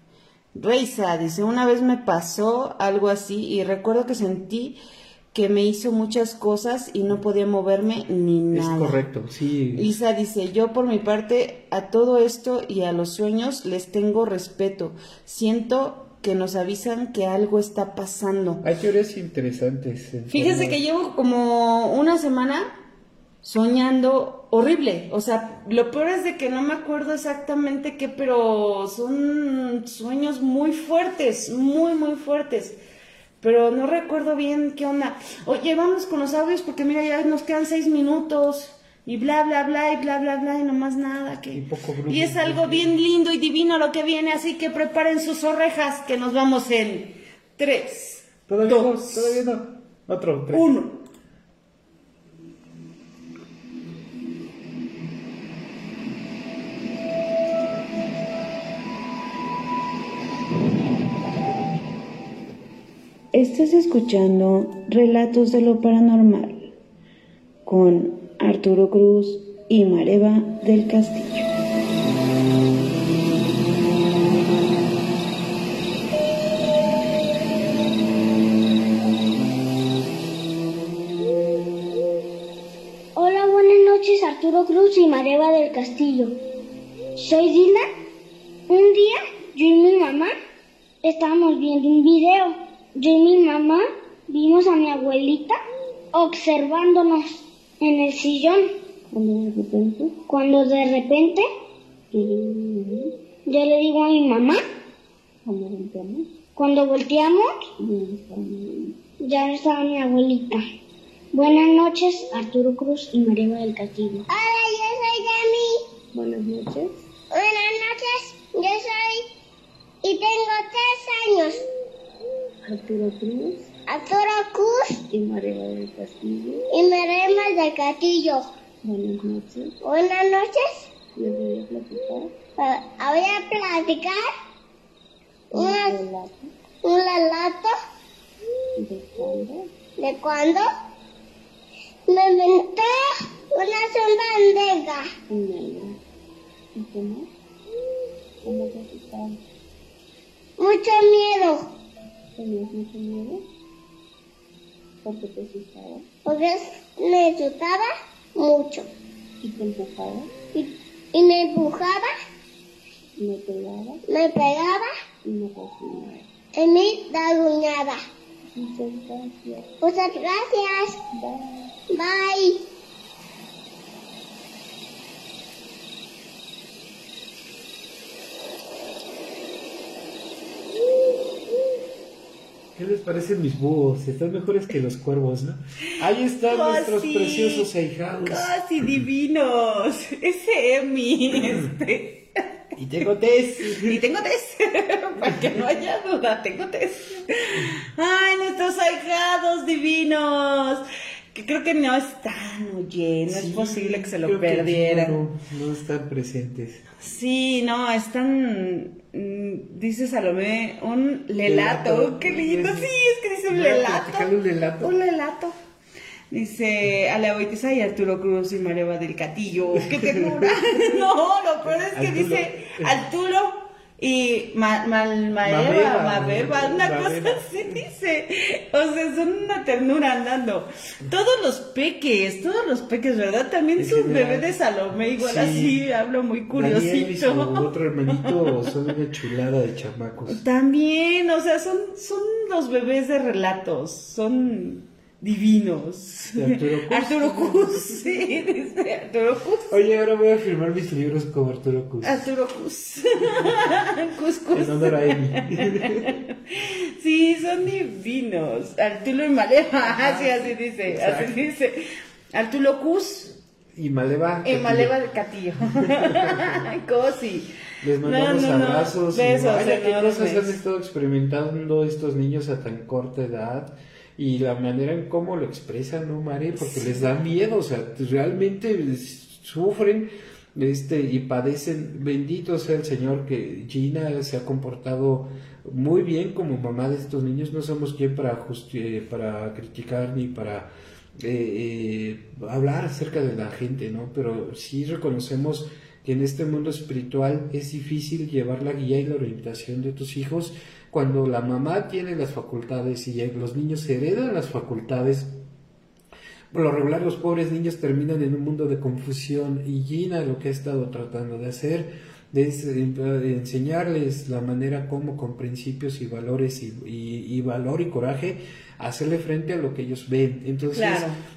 Reisa dice, una vez me pasó algo así y recuerdo que sentí que me hizo muchas cosas y no podía moverme ni nada. Es correcto, sí. Isa dice, yo por mi parte a todo esto y a los sueños les tengo respeto. Siento que nos avisan que algo está pasando. Hay teorías interesantes. Fíjese que llevo como una semana soñando horrible. O sea, lo peor es de que no me acuerdo exactamente qué, pero son sueños muy fuertes, muy, muy fuertes. Pero no recuerdo bien qué onda. Oye, vamos con los audios porque mira, ya nos quedan seis minutos. Y bla, bla, bla, y bla, bla, bla, y nomás nada. Que... Y poco grupo. y es algo bien lindo y divino lo que viene, así que preparen sus orejas que nos vamos en tres, Todavía dos, no, todavía no. Otro, tres. uno. Estás escuchando Relatos de lo Paranormal con Arturo Cruz y Mareva del Castillo. Hola, buenas noches, Arturo Cruz y Mareva del Castillo. Soy Dina. Un día, yo y mi mamá estábamos viendo un video. Yo y mi mamá vimos a mi abuelita observándonos en el sillón. Cuando de repente, yo le digo a mi mamá, cuando volteamos, ya no estaba mi abuelita. Buenas noches, Arturo Cruz y Mareva del Castillo. Hola, yo soy Yami. Buenas noches. Buenas noches, yo soy y tengo tres años. Arturo Cruz Arturo Cruz y Mareva del Castillo. y Mareva del Castillo. Buenas noches. Buenas noches. Les voy a platicar Eh, voy a platicar un relato un relato de cuando de cuando me inventó una sonbandeja. un negro. ¿Y qué más? ¿Cómo te? Mucho miedo, ¿Tenías mucho miedo? ¿Por qué te asustaba? porque me asustaba mucho. ¿Y te empujaba? y, y me empujaba, ¿Me pegaba? me pegaba ¿Y me rasguñaba? y me daguñaba. Muchas gracias. Muchas gracias. Bye. Bye. ¿Qué les parecen mis búhos? Están mejores que los cuervos, ¿no? Ahí están nuestros preciosos ahijados. Casi divinos. Ese Emi, este. Y tengo test. Y tengo test. Para que no haya duda, tengo test. Ay, nuestros ahijados divinos. Que creo que no están, oye. No es posible que se lo perdieran. No, no están presentes. Sí, no, están, mm, dice Salomé, un lelato. Lelato. Qué lindo, sí, es que dice un lelato. un lelato. Un lelato. Dice Ale Boitiza y Arturo Cruz y Mareva del Catillo. ¡Qué ternura! no, lo peor es que Arturo. dice Arturo y Ma, Mabeba, Mabeba, una Mabeba. cosa así dice. O sea, son una ternura andando. Todos los peques, todos los peques, ¿verdad? También En sus general. bebés de Salomé, igual Sí. así, hablo muy Daniel y su curiosito. otro hermanito son una chulada de chamacos. También, o sea, son, son los bebés de relatos, son Divinos. Arturo Cus. Arturo Cus, sí, dice Arturo Cus. Oye, ahora voy a firmar mis libros como Arturo Cus. Arturo Cus. Cus, Cus. En honor a Emi. sí, son divinos. Arturo y Maleva, así, así dice, así dice. Arturo Cus. Y Maleva. Y Maleva de Catillo. Cosi. Les mandamos abrazos. Besos, y vaya, qué cosas han estado experimentando estos niños a tan corta edad y la manera en cómo lo expresan, ¿no, Mari? Porque les da miedo, o sea, realmente sufren este y padecen. Bendito sea el Señor que Gina se ha comportado muy bien como mamá de estos niños. No somos quien para, eh, para criticar ni para eh, eh, hablar acerca de la gente, ¿no? Pero sí reconocemos que en este mundo espiritual es difícil llevar la guía y la orientación de tus hijos cuando la mamá tiene las facultades y los niños heredan las facultades, por lo regular los pobres niños terminan en un mundo de confusión y Gina lo que ha estado tratando de hacer es eh, enseñarles la manera como con principios y valores y, valor y coraje hacerle frente a lo que ellos ven. Entonces,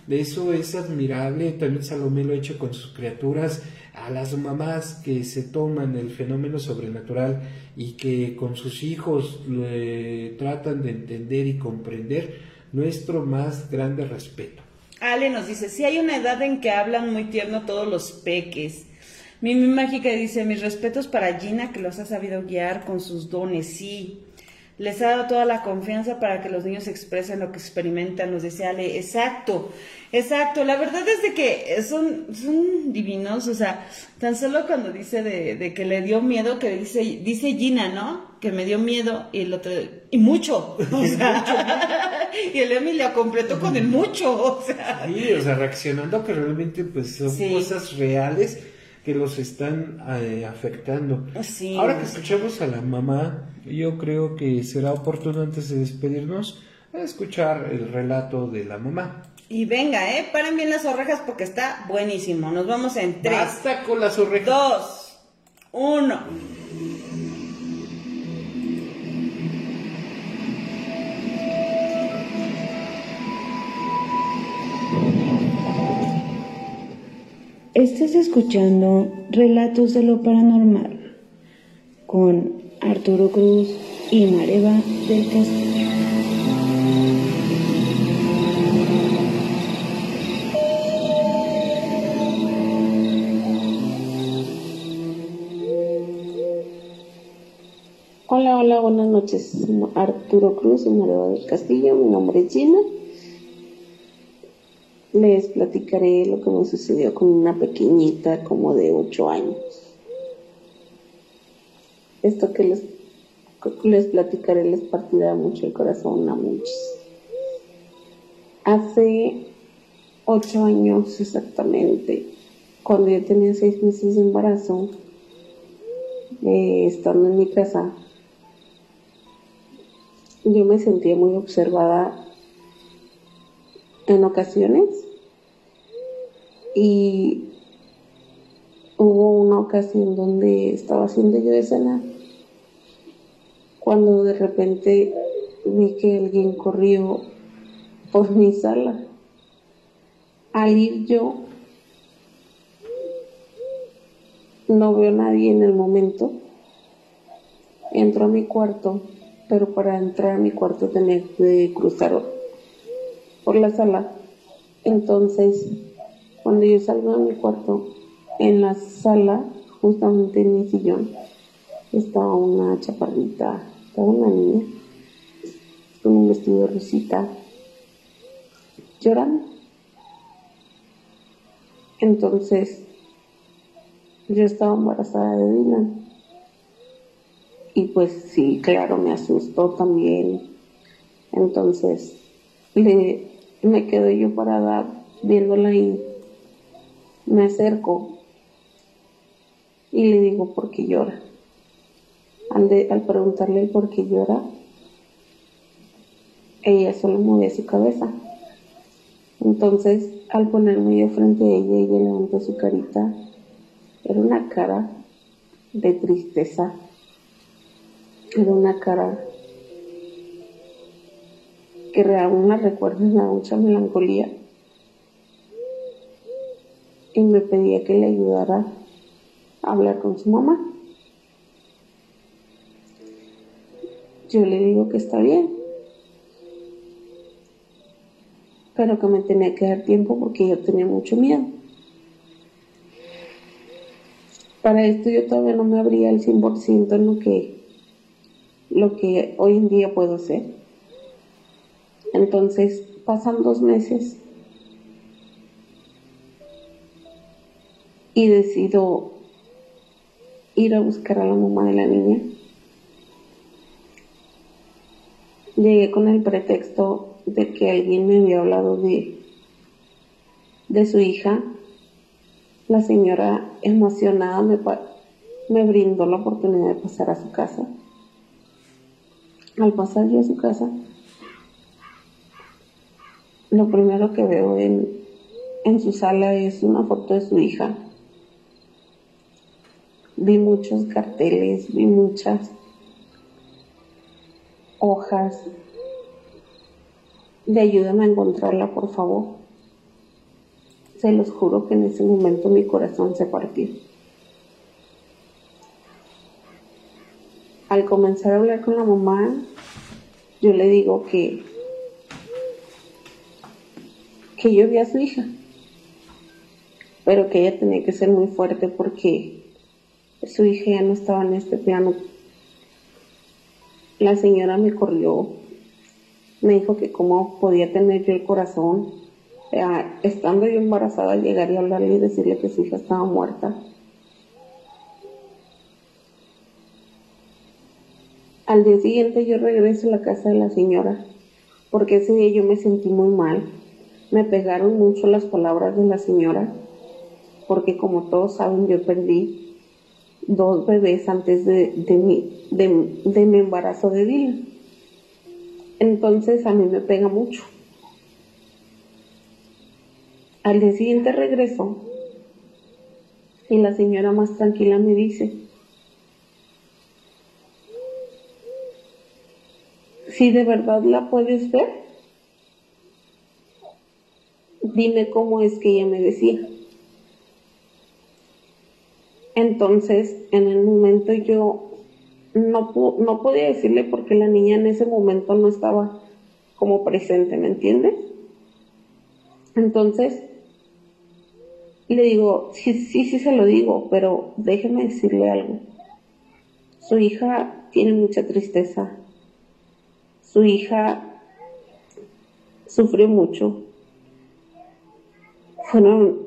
eso es admirable. También Salomé lo ha hecho con sus criaturas a las mamás que se toman el fenómeno sobrenatural y que con sus hijos tratan de entender y comprender nuestro más grande respeto. Ale nos dice, si hay una edad en que hablan muy tierno todos los peques. Mimi Mágica dice, mis respetos para Gina que los ha sabido guiar con sus dones, sí les ha dado toda la confianza para que los niños expresen lo que experimentan, nos decía Ale, exacto, exacto, la verdad es de que son, son divinos, o sea, tan solo cuando dice de, que le dio miedo, que dice, dice Gina, ¿no? Que me dio miedo y el otro, y mucho, o sea, y el Emilio completó con el mucho, o sea. Sí, o sea, reaccionando que realmente pues son cosas reales que los están eh, afectando. Ahora que escuchamos a la mamá, yo creo que será oportuno antes de despedirnos escuchar el relato de la mamá. Y venga, eh, paren bien las orejas porque está buenísimo. Nos vamos en tres. Basta con las orejas. Dos, uno. Estás escuchando Relatos de lo Paranormal con Arturo Cruz y Mareva del Castillo. Hola, hola, buenas noches. Arturo Cruz y Mareva del Castillo. Mi nombre es Gina les platicaré lo que me sucedió con una pequeñita como de 8 años. Esto que les, platicaré les partirá mucho el corazón a muchos. Hace 8 años exactamente, cuando yo tenía 6 meses de embarazo, eh, estando en mi casa, yo me sentía muy observada en ocasiones y hubo una ocasión donde estaba haciendo yo de cenar cuando de repente vi que alguien corrió por mi sala. Al ir yo, no veo a nadie en el momento. Entro a mi cuarto, pero para entrar a mi cuarto tenía que cruzar por la sala. Entonces, cuando yo salgo de mi cuarto, en la sala, justamente en mi sillón, estaba una chaparrita, estaba una niña, con un vestido rosita, llorando. Entonces, yo estaba embarazada de Dylan. Y pues sí, claro, me asustó también. Entonces, le, me quedo yo parada viéndola y me acerco y le digo por qué llora. Al, preguntarle el por qué llora, ella solo movía su cabeza. Entonces, al ponerme yo frente a ella, ella levantó su carita. Era una cara de tristeza. Era una cara que aún la recuerdo me da mucha melancolía. Y me pedía que le ayudara a hablar con su mamá. Yo le digo que está bien, pero que me tenía que dar tiempo porque yo tenía mucho miedo. Para esto yo todavía no me abría el 100% en lo que, lo que hoy en día puedo hacer. Entonces pasan dos meses y decido ir a buscar a la mamá de la niña. Llegué con el pretexto de que alguien me había hablado de, de su hija. La señora emocionada me, me brindó la oportunidad de pasar a su casa. Al pasar yo a su casa, lo primero que veo en, en su sala es una foto de su hija. Vi muchos carteles, vi muchas hojas de ayúdame a encontrarla, por favor. Se los juro que en ese momento mi corazón se partió. Al comenzar a hablar con la mamá, yo le digo que que yo vi a su hija, pero que ella tenía que ser muy fuerte porque su hija ya no estaba en este plano la señora me corrió, me dijo que cómo podía tener yo el corazón, eh, estando yo embarazada, llegaría a hablarle y decirle que su hija estaba muerta. Al día siguiente yo regreso a la casa de la señora, porque ese día yo me sentí muy mal. Me pegaron mucho las palabras de la señora, porque como todos saben yo perdí dos bebés antes de, mi, de, mi embarazo de día. Entonces a mí me pega mucho. Al día siguiente regreso y la señora más tranquila me dice, si de verdad la puedes ver, dime cómo es que ella me decía. Entonces, en el momento yo no, no podía decirle porque la niña en ese momento no estaba como presente, ¿me entiendes? Entonces, le digo, sí, sí, sí se lo digo, pero déjeme decirle algo. Su hija tiene mucha tristeza. Su hija sufrió mucho. Fueron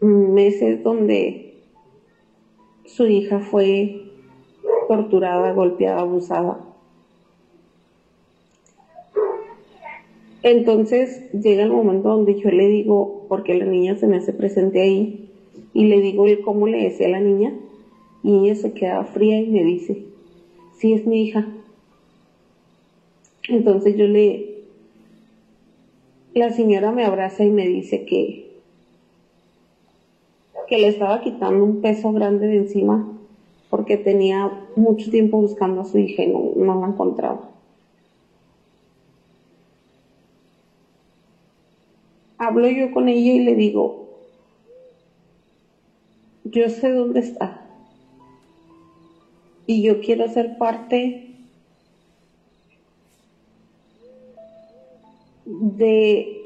meses donde su hija fue torturada, golpeada, abusada. Entonces llega el momento donde yo le digo, porque la niña se me hace presente ahí, y le digo el cómo le decía a la niña, y ella se queda fría y me dice, sí es mi hija. Entonces yo le, la señora me abraza y me dice que que le estaba quitando un peso grande de encima porque tenía mucho tiempo buscando a su hija y no, la encontraba. Hablo yo con ella y le digo, yo sé dónde está y yo quiero ser parte de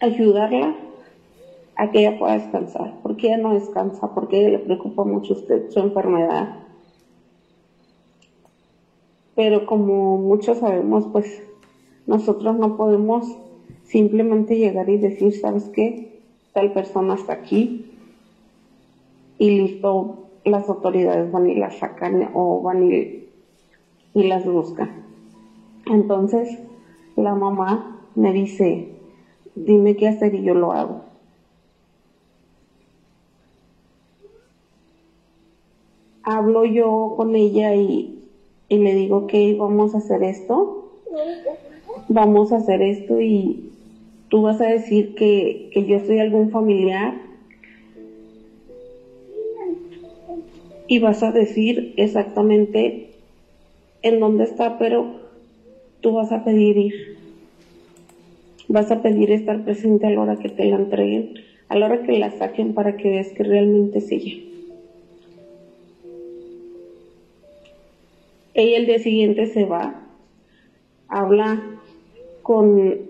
ayudarla a que ella pueda descansar, porque ella no descansa, porque ella le preocupa mucho usted su enfermedad. Pero como muchos sabemos, pues nosotros no podemos simplemente llegar y decir, ¿sabes qué? Tal persona está aquí y listo, las autoridades van y la sacan o van y, y las buscan. Entonces la mamá me dice, dime qué hacer y yo lo hago. Hablo yo con ella y, le digo que vamos a hacer esto, vamos a hacer esto y tú vas a decir que, que yo soy algún familiar y vas a decir exactamente en dónde está, pero tú vas a pedir ir. Vas a pedir estar presente a la hora que te la entreguen, a la hora que la saquen para que veas que realmente es ella. Ella el día siguiente se va, habla con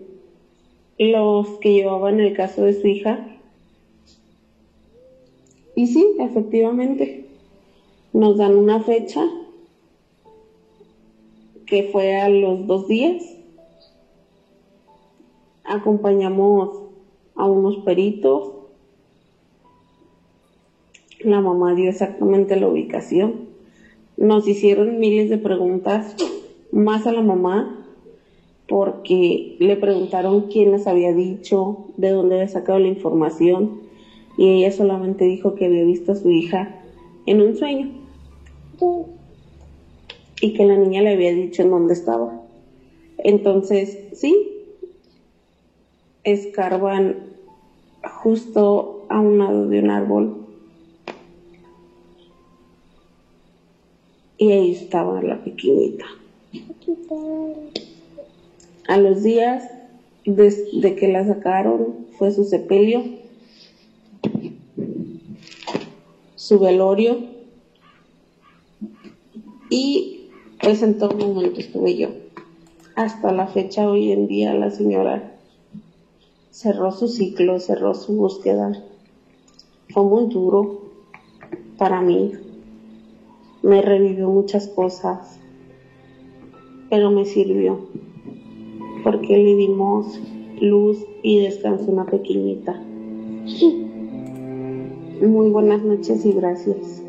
los que llevaban el caso de su hija. Y sí, efectivamente, nos dan una fecha que fue a los dos días. Acompañamos a unos peritos. La mamá dio exactamente la ubicación. Nos hicieron miles de preguntas, más a la mamá, porque le preguntaron quién les había dicho, de dónde había sacado la información, y ella solamente dijo que había visto a su hija en un sueño y que la niña le había dicho en dónde estaba. Entonces, sí, escarban justo a un lado de un árbol y ahí estaba la pequeñita. A los días de, que la sacaron fue su sepelio, su velorio y pues en todo momento estuve yo. Hasta la fecha, hoy en día, la señora cerró su ciclo, cerró su búsqueda. Fue muy duro para mí. Me revivió muchas cosas, pero me sirvió porque le dimos luz y descanso una pequeñita. Muy buenas noches y gracias.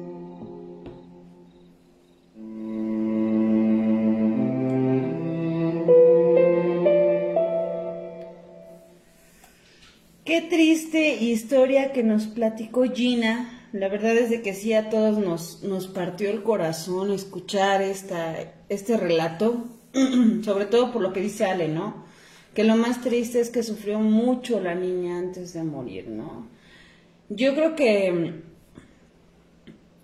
Qué triste historia que nos platicó Gina. La verdad es de que sí a todos nos, nos partió el corazón escuchar esta, este relato, sobre todo por lo que dice Ale, ¿no? Que lo más triste es que sufrió mucho la niña antes de morir, ¿no? Yo creo que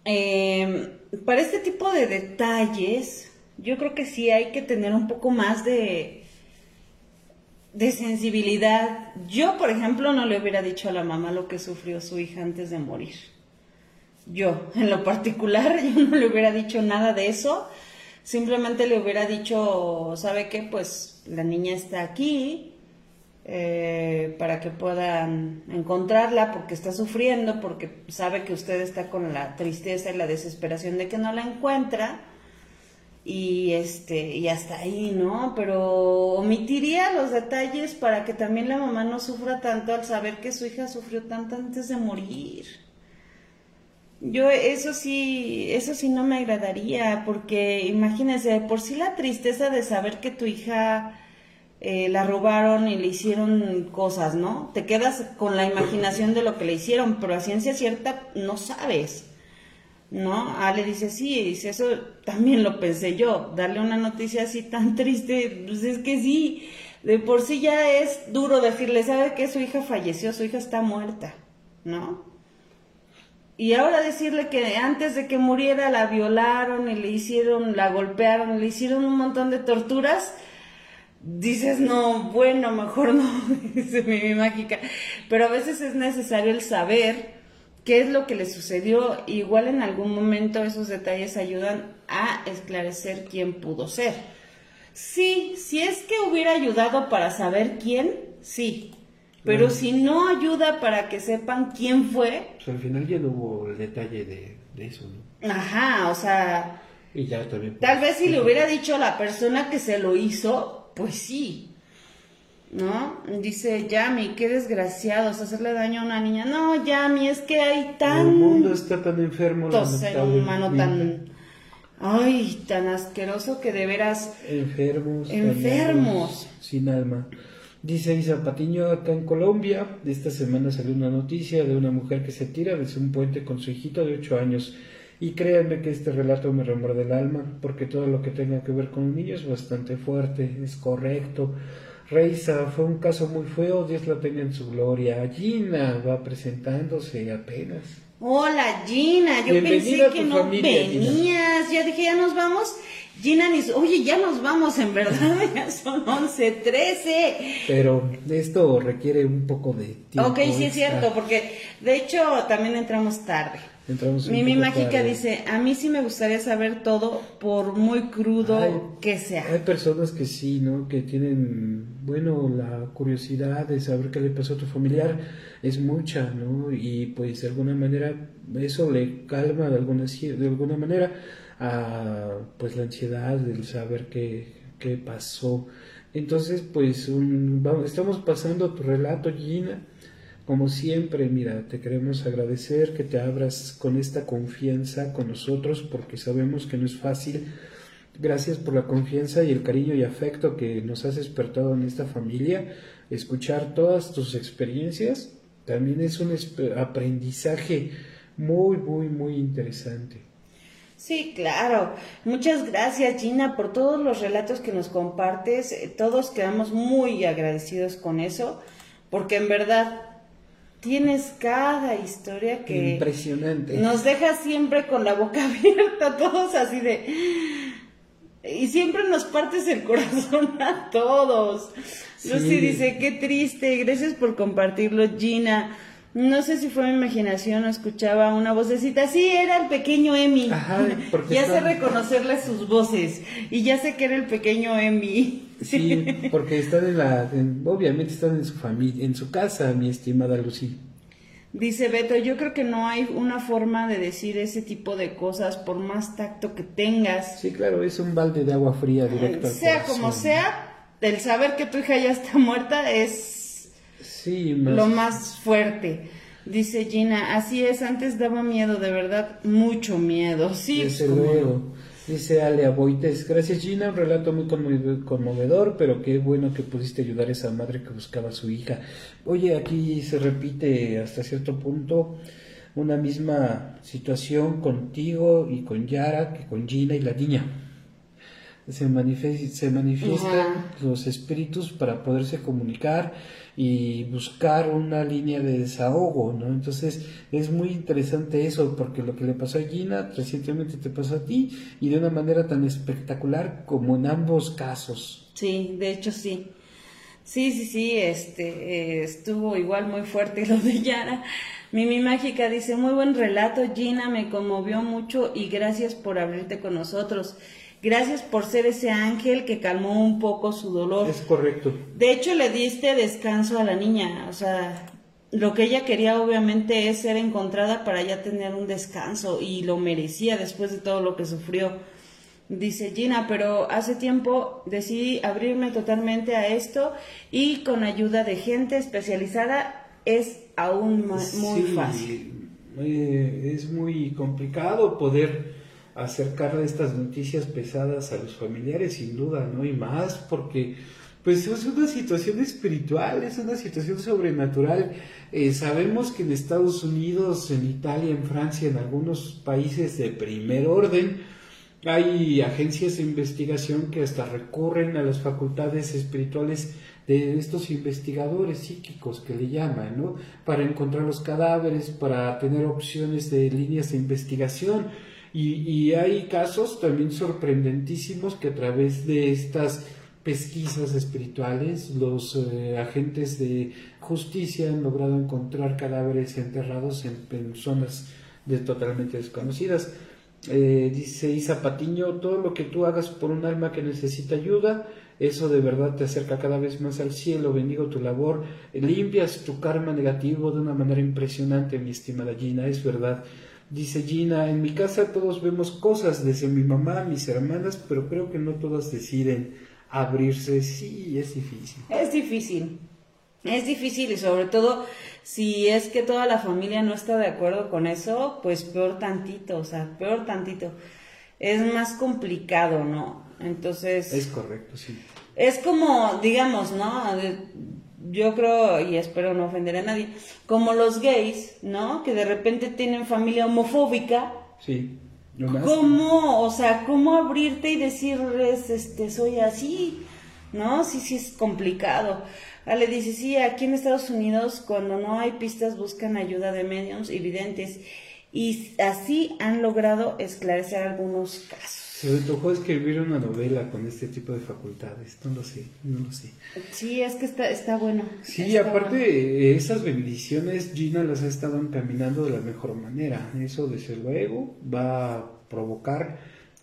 eh, para este tipo de detalles, yo creo que sí hay que tener un poco más de, de sensibilidad. Yo, por ejemplo, no le hubiera dicho a la mamá lo que sufrió su hija antes de morir. Yo, en lo particular, yo no le hubiera dicho nada de eso. Simplemente le hubiera dicho, ¿sabe qué? Pues la niña está aquí eh, para que puedan encontrarla porque está sufriendo, porque sabe que usted está con la tristeza y la desesperación de que no la encuentra y este y hasta ahí, ¿no? Pero omitiría los detalles para que también la mamá no sufra tanto al saber que su hija sufrió tanto antes de morir. Yo eso sí, eso sí no me agradaría, porque imagínese, por sí la tristeza de saber que tu hija eh, la robaron y le hicieron cosas, ¿no? Te quedas con la imaginación de lo que le hicieron, pero a ciencia cierta no sabes. ¿no? Ah, le dice, sí, dice, eso también lo pensé yo, darle una noticia así tan triste, pues es que sí, de por sí ya es duro decirle, ¿sabe que su hija falleció, su hija está muerta, ¿no? Y ahora decirle que antes de que muriera la violaron y le hicieron, la golpearon, le hicieron un montón de torturas, dices, no, bueno, mejor no, dice mi mágica, pero a veces es necesario el saber, qué es lo que le sucedió. Igual en algún momento esos detalles ayudan a esclarecer quién pudo ser. Sí, si es que hubiera ayudado para saber quién, sí. Pero si no ayuda para que sepan quién fue. Pues al final ya no hubo el detalle de, eso, ¿no? Ajá, o sea. Y ya también. Tal vez si le hubiera dicho a la persona que se lo hizo, pues sí. ¿no? Dice Yami, qué desgraciados, hacerle daño a una niña. No, Yami, es que hay tan... El mundo está tan enfermo. Ser humano tan... Ay, tan asqueroso que de veras... Enfermos. Enfermos. sin alma. Dice Isa Patiño, acá en Colombia, esta semana salió una noticia de una mujer que se tira desde un puente con su hijito de 8 años. Y créanme que este relato me remuerde el alma, porque todo lo que tenga que ver con un niño es bastante fuerte, es correcto. Reisa, fue un caso muy feo, Dios la tenga en su gloria. Gina va presentándose apenas. Hola Gina, yo pensé que no venías, ya dije ya nos vamos. Gina ni... Oye, ya nos vamos, en verdad, ya son 11, 13. Pero esto requiere un poco de tiempo. Ok, sí es cierto, porque de hecho también entramos tarde. Entramos Mimi Mágica dice, a mí sí me gustaría saber todo, por muy crudo que sea. Hay personas que sí, ¿no? Que tienen, bueno, la curiosidad de saber qué le pasó a tu familiar es mucha, ¿no? Y pues de alguna manera eso le calma de alguna, de alguna manera a pues la ansiedad del saber qué, qué pasó. Entonces, pues un- vamos, estamos pasando tu relato, Gina. Como siempre, mira, te queremos agradecer que te abras con esta confianza con nosotros porque sabemos que no es fácil. Gracias por la confianza y el cariño y afecto que nos has despertado en esta familia. Escuchar todas tus experiencias también es un aprendizaje muy, muy, muy interesante. Sí, claro. Muchas gracias, Gina, por todos los relatos que nos compartes. Todos quedamos muy agradecidos con eso, porque en verdad tienes cada historia que Impresionante. nos deja siempre con la boca abierta, todos así de... Y siempre nos partes el corazón a todos. Sí. Lucy dice, qué triste, gracias por compartirlo, Gina. No sé si fue mi imaginación o escuchaba una vocecita. Sí, era el pequeño Emi. Ajá, ya sé reconocerle sus voces. Y ya sé que era el pequeño Emi. Sí, porque están en la, en- obviamente están en su familia, en su casa, mi estimada Lucy. Dice Beto, yo creo que no hay una forma de decir ese tipo de cosas por más tacto que tengas. Sí, claro, es un balde de agua fría directo al Sea como sea, el saber que tu hija ya está muerta es Sí, más- lo más fuerte. Dice Gina, así es, antes daba miedo, de verdad, mucho miedo. Sí, Desde luego. Dice Ale Aboites, gracias Gina, un relato muy conmo- conmovedor, pero qué bueno que pudiste ayudar a esa madre que buscaba a su hija. Oye, aquí se repite hasta cierto punto una misma situación contigo y con Yara que con Gina y la niña. Se, se manifiestan Ajá. los espíritus para poderse comunicar y buscar una línea de desahogo, ¿no? Entonces es muy interesante eso, porque lo que le pasó a Gina recientemente te pasó a ti y de una manera tan espectacular como en ambos casos. Sí, de hecho sí. Sí, sí, sí, este, eh, estuvo igual muy fuerte lo de Yara. Mimi Mágica dice, muy buen relato, Gina, me conmovió mucho y gracias por abrirte con nosotros. Gracias por ser ese ángel que calmó un poco su dolor. Es correcto. De hecho, le diste descanso a la niña, o sea, lo que ella quería obviamente es ser encontrada para ya tener un descanso y lo merecía después de todo lo que sufrió. Dice Gina, pero hace tiempo decidí abrirme totalmente a esto y con ayuda de gente especializada es aún ma- muy Sí, fácil. eh, es muy complicado poder acercarle estas noticias pesadas a los familiares, sin duda, ¿no? Y más porque, pues, es una situación espiritual, es una situación sobrenatural. Eh, sabemos que en Estados Unidos, en Italia, en Francia, en algunos países de primer orden, hay agencias de investigación que hasta recurren a las facultades espirituales de estos investigadores psíquicos que le llaman, ¿no? Para encontrar los cadáveres, para tener opciones de líneas de investigación. Y, y hay casos también sorprendentísimos que a través de estas pesquisas espirituales, los eh, agentes de justicia han logrado encontrar cadáveres enterrados en, zonas de totalmente desconocidas. Eh, dice Isa Patiño, todo lo que tú hagas por un alma que necesita ayuda, eso de verdad te acerca cada vez más al cielo, bendigo tu labor, limpias tu karma negativo de una manera impresionante, mi estimada Gina, es verdad. Dice Gina, en mi casa todos vemos cosas, desde mi mamá, mis hermanas, pero creo que no todas deciden abrirse, sí, es difícil. Es difícil. Es difícil y sobre todo si es que toda la familia no está de acuerdo con eso, pues peor tantito, o sea, peor tantito. Es más complicado, ¿no? Entonces... Es correcto, sí. Es como, digamos, ¿no? Yo creo, y espero no ofender a nadie, como los gays, ¿no? Que de repente tienen familia homofóbica. Sí. ¿Cómo, o sea, cómo abrirte y decirles, este, soy así? ¿No? Sí, sí es complicado. Ale dice, sí, aquí en Estados Unidos, cuando no hay pistas, buscan ayuda de medios y videntes. Y así han logrado esclarecer algunos casos. Se me tocó escribir una novela con este tipo de facultades, no lo sé, no lo sé. Sí, es que está, está bueno. Sí, Está aparte bueno. eh, esas bendiciones Gina las ha estado encaminando de la mejor manera. Eso desde luego va a provocar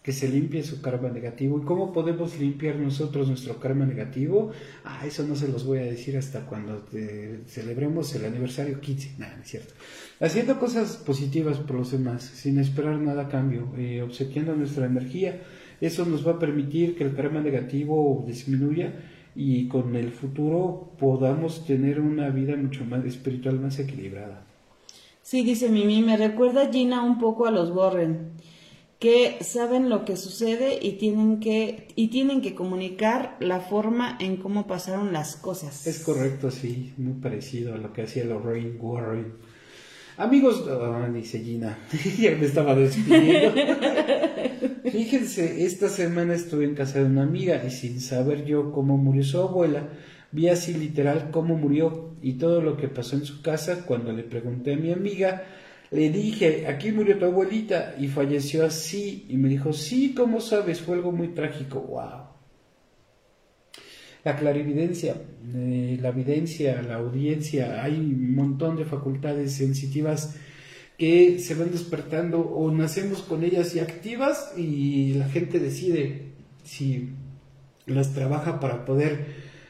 que se limpie su karma negativo. ¿Y cómo podemos limpiar nosotros nuestro karma negativo? Ah, eso no se los voy a decir hasta cuando eh, celebremos el aniversario 15. Nada, no es cierto. Haciendo cosas positivas por los demás, sin esperar nada a cambio, eh, obsequiando nuestra energía. Eso nos va a permitir que el karma negativo disminuya y con el futuro podamos tener una vida mucho más espiritual, más equilibrada. Sí, dice Mimi, me recuerda Gina un poco a los Warren, que saben lo que sucede y tienen que, y tienen que comunicar la forma en cómo pasaron las cosas. Es correcto, sí, muy parecido a lo que hacía Lorraine Warren. Amigos, dice Gina, ya me estaba despidiendo. Fíjense, esta semana estuve en casa de una amiga y sin saber yo cómo murió su abuela, vi así literal cómo murió y todo lo que pasó en su casa. Cuando le pregunté a mi amiga, le dije, aquí murió tu abuelita y falleció así. Y me dijo, sí, ¿cómo sabes? Fue algo muy trágico. ¡Wow! La clarividencia, eh, la evidencia, la audiencia, hay un montón de facultades sensitivas que se van despertando o nacemos con ellas y activas y la gente decide si las trabaja para poder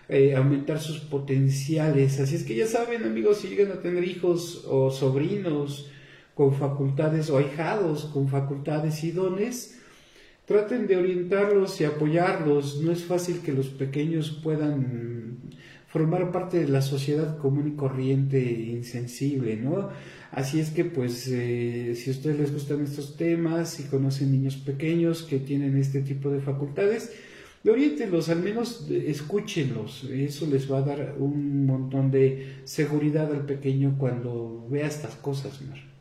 eh, aumentar sus potenciales. Así es que ya saben amigos, si llegan a tener hijos o sobrinos con facultades o ahijados con facultades y dones, traten de orientarlos y apoyarlos. No es fácil que los pequeños puedan formar parte de la sociedad común y corriente insensible, ¿no? Así es que pues eh, si a ustedes les gustan estos temas y conocen niños pequeños que tienen este tipo de facultades, oriéntenlos, al menos escúchenlos, eso les va a dar un montón de seguridad al pequeño cuando vea estas cosas, Mar.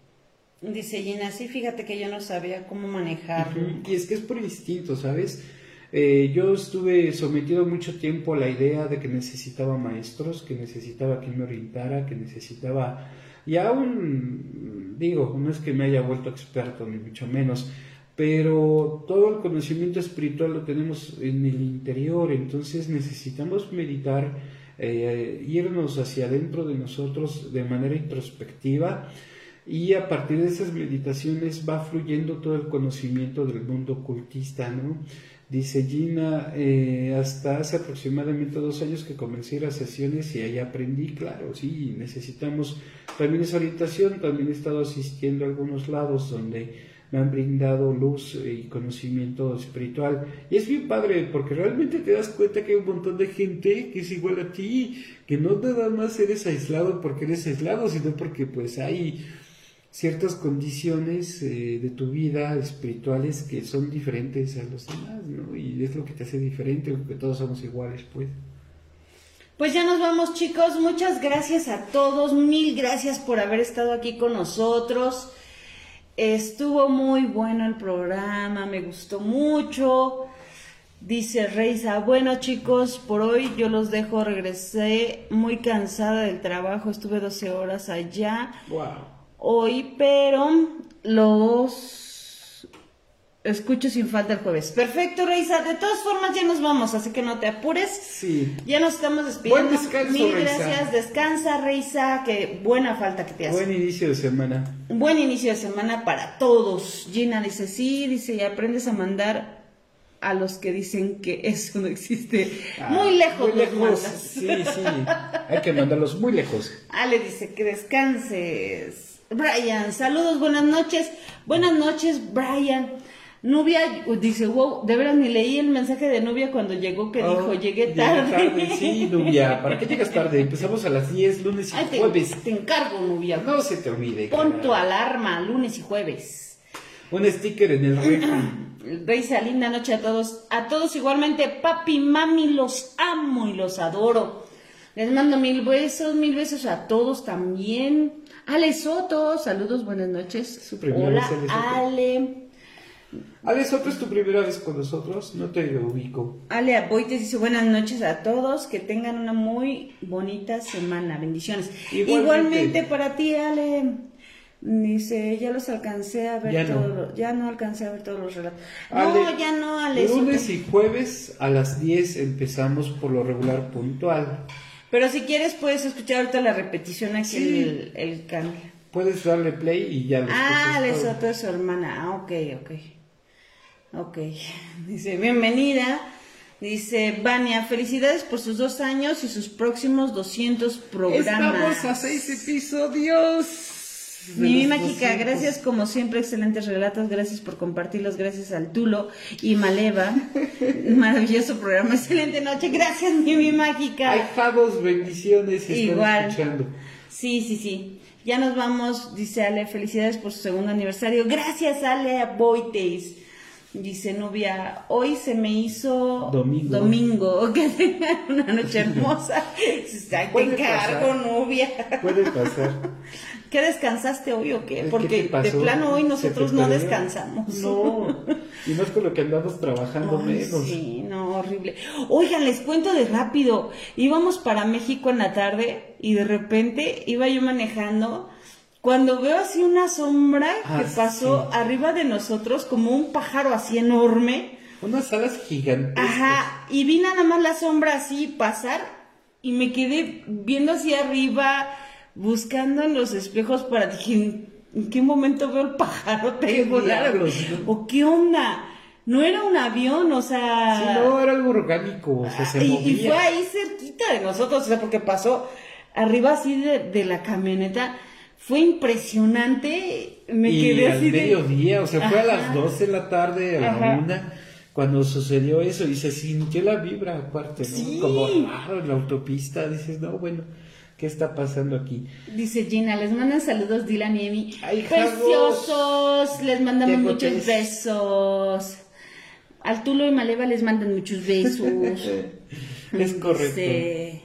Dice Gina, sí, fíjate que yo no sabía cómo manejarlo. Y es que es por instinto, ¿sabes? Eh, yo estuve sometido mucho tiempo a la idea de que necesitaba maestros, que necesitaba quien me orientara, que necesitaba... Y aún, digo, no es que me haya vuelto experto, ni mucho menos, pero todo el conocimiento espiritual lo tenemos en el interior, entonces necesitamos meditar, eh, irnos hacia adentro de nosotros de manera introspectiva y a partir de esas meditaciones va fluyendo todo el conocimiento del mundo ocultista, ¿no? Dice Gina, eh, hasta hace aproximadamente dos años que comencé a sesiones y ahí aprendí, claro, sí, necesitamos también esa orientación, también he estado asistiendo a algunos lados donde me han brindado luz y conocimiento espiritual. Y es bien padre porque realmente te das cuenta que hay un montón de gente que es igual a ti, que no nada más eres aislado porque eres aislado, sino porque pues hay ciertas condiciones eh, de tu vida espirituales que son diferentes a los demás, ¿no? Y es lo que te hace diferente, porque todos somos iguales, pues. Pues ya nos vamos chicos, muchas gracias a todos, mil gracias por haber estado aquí con nosotros. Estuvo muy bueno el programa, me gustó mucho. Dice Reisa, bueno chicos, por hoy yo los dejo, regresé muy cansada del trabajo, estuve 12 horas allá Wow. Hoy, pero los escucho sin falta el jueves. Perfecto, Reisa, de todas formas ya nos vamos, así que no te apures. Sí. Ya nos estamos despidiendo. Buen descanso, Mil Reisa. gracias, descansa, Reisa, que buena falta que te hace. Buen inicio de semana. Buen inicio de semana para todos. Gina dice, sí, dice, y aprendes a mandar a los que dicen que eso no existe. Ah, muy lejos muy lejos. Sí, sí. Hay que mandarlos muy lejos. Ale dice que descanses. Brian, saludos, buenas noches. Buenas noches, Brian. Nubia dice, wow, de veras ni leí el mensaje de Nubia cuando llegó que dijo, Oh, llegué llegué tarde. Sí, Nubia. ¿Para qué llegas tarde? Empezamos a las 10, lunes y Ay, te, jueves. te encargo, Nubia. No se te olvide. Pon cara. tu alarma, lunes y jueves. Un sticker en el refri. Reisa, linda noche a todos. A todos igualmente, papi, mami, los amo y los adoro. Les mando mil besos, mil besos a todos también. Ale Soto, saludos, buenas noches. Su primera Hola, vez, Ale Soto. Ale. ¿otra es tu primera vez con nosotros? No te ubico. Ale Aboites dice buenas noches a todos, que tengan una muy bonita semana, bendiciones. Igualmente. Igualmente, para ti, Ale. Dice, ya los alcancé a ver Ya no. todos los- ya no alcancé a ver todos los relatos. Ale, no, ya no, Ale. Lunes y jueves a las 10 empezamos por lo regular puntual. Pero si quieres puedes escuchar ahorita la repetición aquí Sí. el, el canal. Puedes darle play y ya lo Ah, le. Soto es su hermana. Ah, ok, ok. Ok. Dice, bienvenida. Dice, Vania, felicidades por sus dos años y sus próximos 200 programas. Estamos a seis episodios. Mi mágica, 200. gracias como siempre, excelentes relatos, gracias por compartirlos, gracias al Tulo y Maleva. Maravilloso programa, excelente noche, gracias Mimi mágica. Ahijados, bendiciones, están Igual. escuchando. Sí, sí, sí. Ya nos vamos, dice Ale, felicidades por su segundo aniversario. Gracias Ale Boites. Dice Nubia, hoy se me hizo Domingo. domingo. Que tengan una noche hermosa. Ay, te Puede encargo. Nubia. Puede pasar. ¿Qué descansaste hoy o qué? ¿Qué Porque de pasó? plano hoy ¿Se nosotros no descansamos. No, y no es con lo que andamos trabajando Ay, menos. Sí, no, horrible. Oigan, les cuento de rápido. Íbamos para México en la tarde y de repente iba yo manejando. Cuando veo así una sombra Ah, que pasó sí. arriba de nosotros como un pájaro así enorme. Unas alas gigantes. Ajá, y vi nada más la sombra así pasar y me quedé viendo hacia arriba, buscando en los espejos para dije, ¿en qué momento veo el pájaro ¿Qué te volar? ¿O qué onda? No era un avión, o sea... Sí, no, era algo orgánico, o sea, se Ah, y, y movía. fue ahí cerquita de nosotros, o sea, porque pasó arriba así de, de la camioneta. Fue impresionante. Me y quedé al así de. mediodía, o sea, fue a las 12 de la tarde, a la Ajá. una, cuando sucedió eso, y se sintió la vibra aparte, ¿no? Sí. Como raro en la autopista, dices, no, bueno, ¿qué está pasando aquí? Dice Gina, les mandan saludos Dylan y Emi. Preciosos, les mandamos muchos gotes. besos. Al Tulo y Maleva les mandan muchos besos. Es correcto.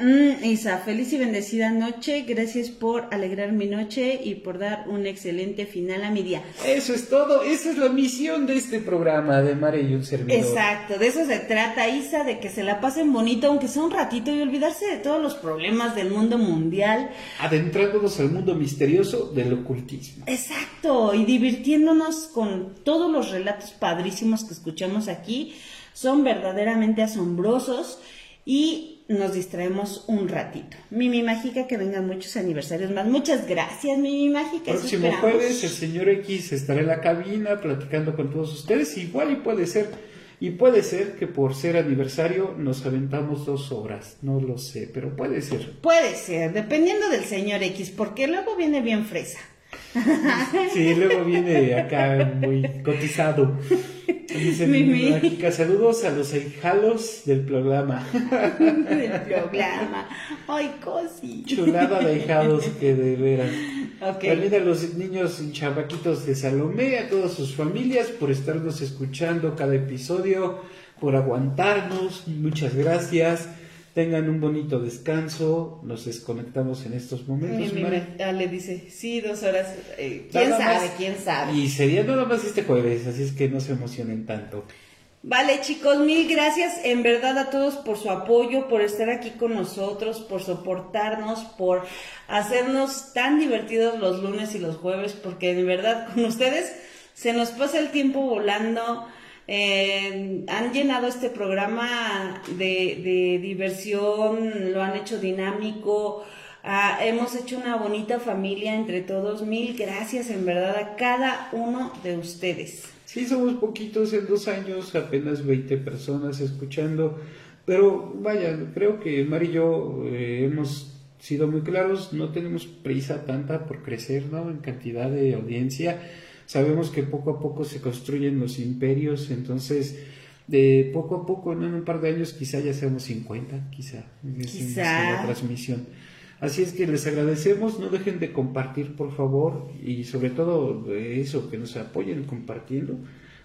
Mm, Isa, feliz y bendecida noche. Gracias por alegrar mi noche y por dar un excelente final a mi día. Eso es todo, esa es la misión de este programa de Mare y un servidor. Exacto, de eso se trata, Isa, de que se la pasen bonito, aunque sea un ratito, y olvidarse de todos los problemas del mundo mundial. Adentrándonos al mundo misterioso del ocultismo. Exacto, y divirtiéndonos con todos los relatos padrísimos que escuchamos aquí. Son verdaderamente asombrosos y nos distraemos un ratito. Mimi Mágica, que vengan muchos aniversarios más. Muchas gracias, Mimi Mágica. Próximo esperamos. jueves el señor X estará en la cabina platicando con todos ustedes. Igual y puede ser, y puede ser que por ser aniversario nos aventamos dos horas. No lo sé, pero puede ser. Puede ser, dependiendo del señor X, porque luego viene bien fresa. Sí, luego viene acá muy cotizado. Dice Mimi. saludos a los hijalos del programa. del programa. Ay, cosi. Chulada de hijados que de veras. Ok. También a los niños chavaquitos de Salomé, a todas sus familias por estarnos escuchando cada episodio, por aguantarnos. Muchas gracias. Tengan un bonito descanso. Nos desconectamos en estos momentos. Mare. ah, le dice, sí, dos horas. eh, ¿Quién Nada sabe? más. ¿Quién sabe? Y sería nada más este jueves, así es que no se emocionen tanto. Vale, chicos, mil gracias en verdad a todos por su apoyo, por estar aquí con nosotros, por soportarnos, por hacernos tan divertidos los lunes y los jueves, porque de verdad con ustedes se nos pasa el tiempo volando. Eh, han llenado este programa de, diversión, lo han hecho dinámico, ah, hemos hecho una bonita familia entre todos. Mil gracias en verdad a cada uno de ustedes. Sí, somos poquitos en dos años, apenas 20 personas escuchando, pero vaya, creo que Mar y yo eh, hemos sido muy claros, no tenemos prisa tanta por crecer, ¿no? En cantidad de audiencia. Sabemos que poco a poco se construyen los imperios, entonces de poco a poco, en un par de años quizá ya seamos 50, quizá, Quizá. la transmisión. Así es que les agradecemos, no dejen de compartir por favor y sobre todo eh, eso, que nos apoyen compartiendo,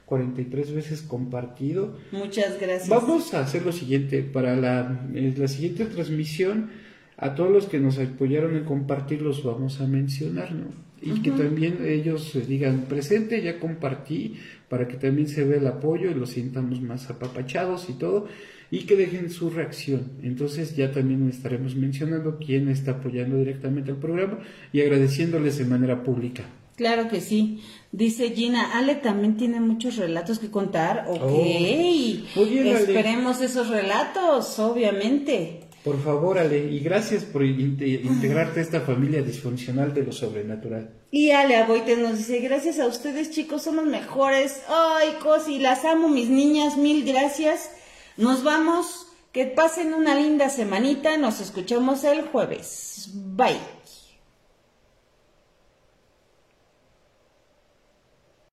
43 veces compartido. Muchas gracias. Vamos a hacer lo siguiente, para la, eh, la siguiente transmisión, a todos los que nos apoyaron en compartir los vamos a mencionar, ¿no? Y que también ellos digan presente, ya compartí, para que también se vea el apoyo y los sientamos más apapachados y todo. y que dejen su reacción. Entonces ya también estaremos mencionando quién está apoyando directamente el programa y agradeciéndoles de manera pública. Claro que sí. Dice Gina, Ale también tiene muchos relatos que contar. Ok. Oh. Bien. Esperemos esos relatos, obviamente. Por favor, Ale, y gracias por inte- integrarte a esta familia disfuncional de lo sobrenatural. Y Ale Aboite nos dice, gracias a ustedes chicos, son los mejores. Ay, Cosi, las amo mis niñas, mil gracias. Nos vamos, que pasen una linda semanita, nos escuchamos el jueves. Bye.